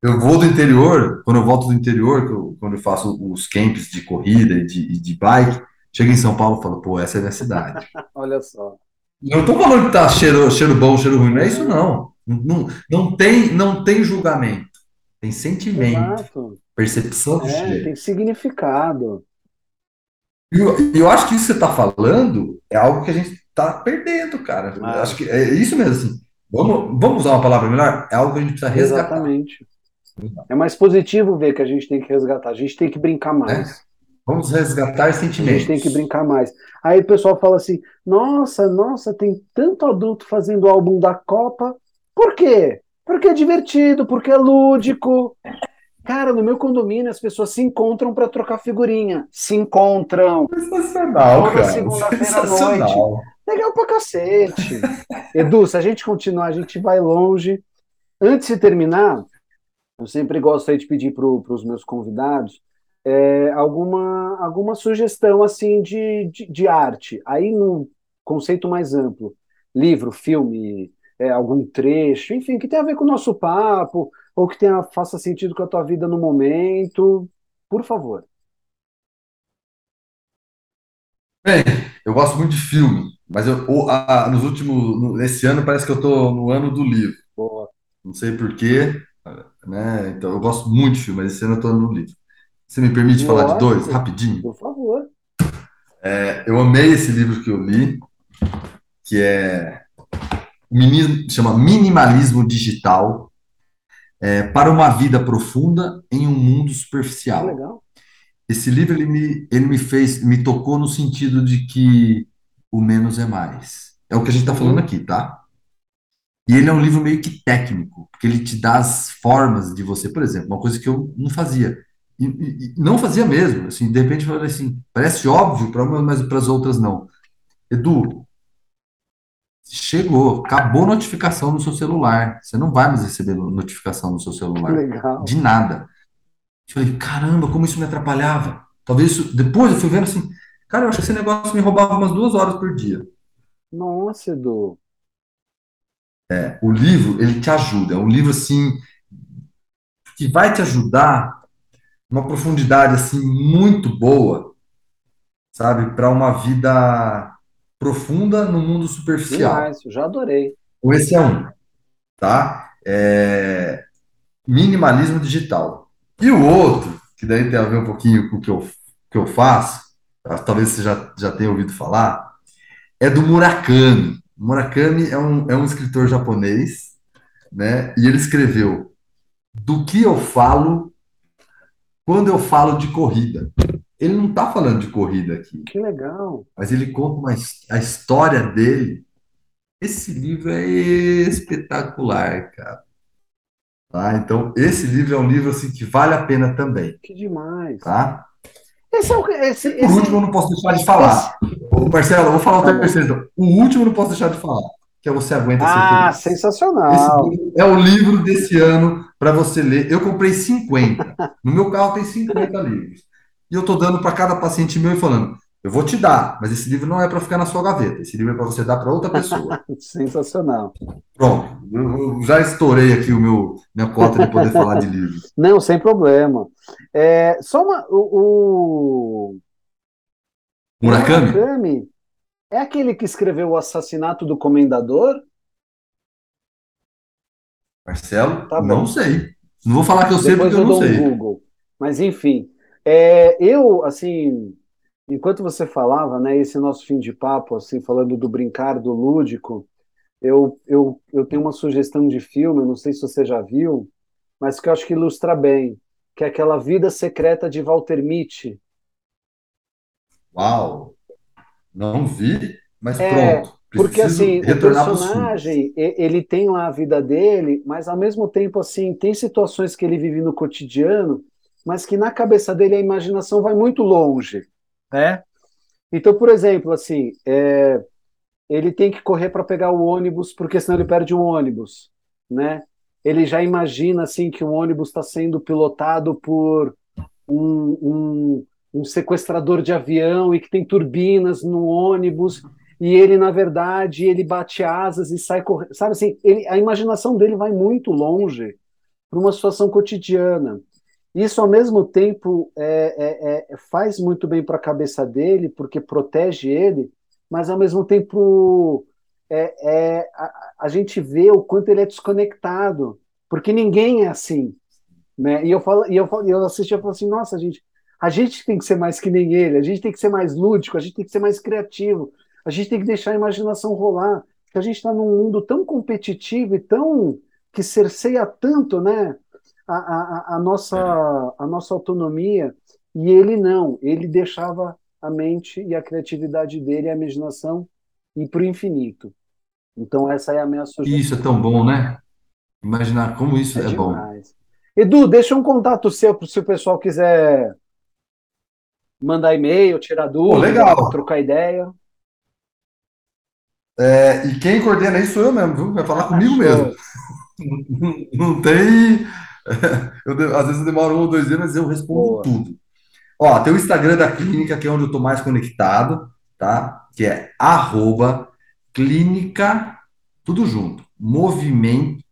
Eu vou do interior, quando eu volto do interior, eu, quando eu faço os camps de corrida e de, de bike, chego em São Paulo e falo, pô, essa é a minha cidade. Olha só. Não estou falando que tá cheiro, cheiro bom, cheiro ruim, não é isso não. Não, não, tem, não tem julgamento. Tem sentimento, Exato. percepção do é, cheiro. Tem significado. E eu, eu acho que isso que você está falando é algo que a gente está perdendo, cara. Ah. Acho que é isso mesmo, assim. Vamos, vamos usar uma palavra melhor? É algo que a gente precisa resgatar. Exatamente. É mais positivo ver que a gente tem que resgatar, a gente tem que brincar mais. É. Vamos resgatar sentimentos. A gente tem que brincar mais. Aí o pessoal fala assim: nossa, nossa, tem tanto adulto fazendo o álbum da Copa. Por quê? Porque é divertido, porque é lúdico. Cara, no meu condomínio as pessoas se encontram para trocar figurinha. Se encontram. Sensacional, Toda cara. segunda-feira à noite. Legal pra cacete. Edu, se a gente continuar, a gente vai longe. Antes de terminar, eu sempre gosto de pedir para os meus convidados é, alguma, alguma sugestão assim de, de, de, arte. Aí, num conceito mais amplo, livro, filme, é, algum trecho, enfim, que tenha a ver com o nosso papo, ou que tenha, faça sentido com a tua vida no momento, por favor. Bem, eu gosto muito de filme, mas eu, a, nos últimos, nesse ano parece que eu estou no ano do livro. Boa. Não sei porquê, né? Então, eu gosto muito de filme, mas esse ano eu estou no livro. Você me permite falar de dois, rapidinho? Por favor. É, eu amei esse livro que eu li, que é chama Minimalismo Digital é, para uma vida profunda em um mundo superficial. Legal. Esse livro ele me, ele me fez, me tocou no sentido de que o menos é mais. É o que a gente está falando uhum. aqui, tá? E ele é um livro meio que técnico, porque ele te dá as formas de você, por exemplo, uma coisa que eu não fazia. E, e, não fazia mesmo, assim, de repente eu falei assim, parece óbvio para umas, mas para as outras não. Edu, chegou, acabou a notificação no seu celular. Você não vai mais receber notificação no seu celular. Legal. De nada. Eu falei, caramba, como isso me atrapalhava. Talvez isso. Depois eu fui vendo assim, cara, eu acho que esse negócio me roubava umas duas horas por dia. Nossa, Edu. É, o livro, ele te ajuda. É um livro, assim, que vai te ajudar uma profundidade, assim, muito boa, sabe? Para uma vida profunda no mundo superficial. Demais, eu já adorei. Então, esse é um, tá? É... Minimalismo digital. E o outro, que daí tem a ver um pouquinho com o que eu, que eu faço, talvez você já, já tenha ouvido falar, é do Murakami. Murakami é um, é um escritor japonês, né? E ele escreveu Do que eu falo quando eu falo de corrida. Ele não está falando de corrida aqui. Que legal. Mas ele conta uma, a história dele. Esse livro é espetacular, cara. Tá? Então, esse livro é um livro assim, que vale a pena também. Que demais. Tá? Esse é o, esse, Por último, eu não posso deixar de falar. Esse... Marcelo, eu vou falar o tá terceiro. O último eu não posso deixar de falar. Que é Você Aguenta Ah, sensacional. Esse é o livro desse ano para você ler. Eu comprei 50. No meu carro tem 50 livros. E eu estou dando para cada paciente meu e falando: eu vou te dar, mas esse livro não é para ficar na sua gaveta. Esse livro é para você dar para outra pessoa. Sensacional. Pronto, eu já estourei aqui o meu minha cota de poder falar de livros. Não, sem problema. É, só uma, o, o... Murakami? Murakami é aquele que escreveu o assassinato do comendador? Marcelo, tá não sei. Não vou falar que eu sei Depois porque eu, eu não sei. Um Google. Mas enfim, é, eu assim enquanto você falava, né, esse nosso fim de papo, assim, falando do brincar, do lúdico, eu, eu, eu tenho uma sugestão de filme, não sei se você já viu, mas que eu acho que ilustra bem, que é aquela Vida Secreta de Walter Mitty. Uau! Não vi, mas é, pronto. Porque assim, o personagem, ele tem lá a vida dele, mas ao mesmo tempo assim, tem situações que ele vive no cotidiano, mas que na cabeça dele a imaginação vai muito longe né? Então, por exemplo, assim, é, ele tem que correr para pegar o ônibus, porque senão ele perde um ônibus, né? Ele já imagina assim que o ônibus está sendo pilotado por um, um, um, sequestrador de avião e que tem turbinas no ônibus e ele na verdade ele bate asas e sai correndo, sabe assim? Ele, a imaginação dele vai muito longe para uma situação cotidiana. Isso, ao mesmo tempo, é, é, é faz muito bem para a cabeça dele, porque protege ele, mas, ao mesmo tempo, é, é, a, a, gente vê o quanto ele é desconectado, porque ninguém é assim. Né? E eu falo, e eu, falo, eu assisti e falo assim: nossa, gente, a gente tem que ser mais que nem ele, a gente tem que ser mais lúdico, a gente tem que ser mais criativo, a gente tem que deixar a imaginação rolar, porque a gente está num mundo tão competitivo e tão que cerceia tanto, né? A, a, a, nossa, a nossa autonomia, e ele não, ele deixava a mente e a criatividade dele, a imaginação, ir para o infinito. Então, essa é a minha sugestão. Isso é tão bom, né? Imaginar como isso é, é bom. Edu, deixa um contato seu se o pessoal quiser mandar e-mail, tirar dúvida, oh, trocar ideia. É, e quem coordena isso sou eu mesmo, viu? Vai falar comigo mesmo. Não tem eu, às vezes eu demoro um ou dois dias, mas eu respondo Boa. tudo. Ó, tem o Instagram da clínica, que é onde eu estou mais conectado, tá? Que é arroba clínica, tudo junto, movimente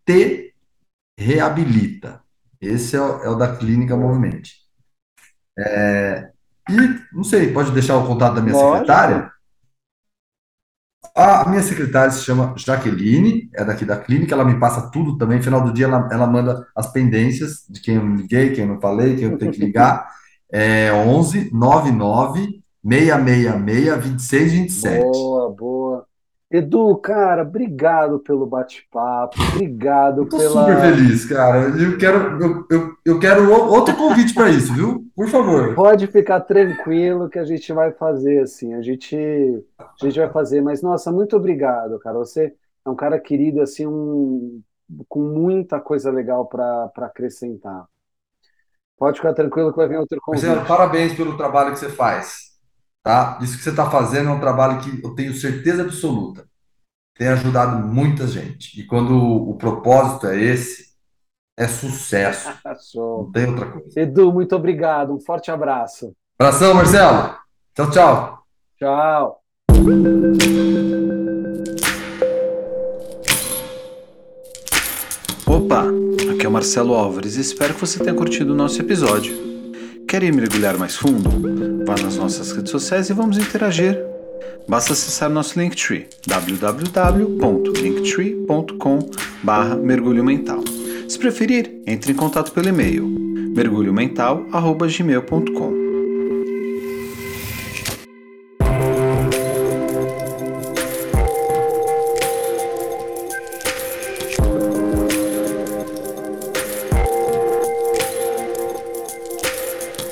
reabilita. Esse é o, é o da clínica Movimente. É, e, não sei, pode deixar o contato da minha Lógico. secretária? A minha secretária se chama Jaqueline, é daqui da clínica, ela me passa tudo também. No final do dia, ela, ela manda as pendências de quem eu não liguei, quem eu não falei, quem eu tenho que ligar. É 11 99 666 2627. Boa, boa. Edu, cara, obrigado pelo bate-papo, obrigado eu tô pela. super feliz, cara. Eu quero, eu, eu, eu quero outro convite para isso, viu? Por favor. Pode ficar tranquilo que a gente vai fazer, assim. A gente, a gente vai fazer. Mas, nossa, muito obrigado, cara. Você é um cara querido, assim, um, com muita coisa legal para acrescentar. Pode ficar tranquilo que vai vir outro convite. Marcelo, parabéns pelo trabalho que você faz. Tá? Isso que você está fazendo é um trabalho que eu tenho certeza absoluta. Tem ajudado muita gente. E quando o, propósito é esse, é sucesso. Não tem outra coisa. Edu, muito obrigado. Um forte abraço. Abração, Marcelo. Tchau, tchau. Tchau. Opa, aqui é o Marcelo Álvares e espero que você tenha curtido o nosso episódio. Quer mergulhar mais fundo? Vá nas nossas redes sociais e vamos interagir. Basta acessar nosso Linktree, www.linktree.com mergulho mental. Se preferir, entre em contato pelo e-mail mergulhomental.gmail.com.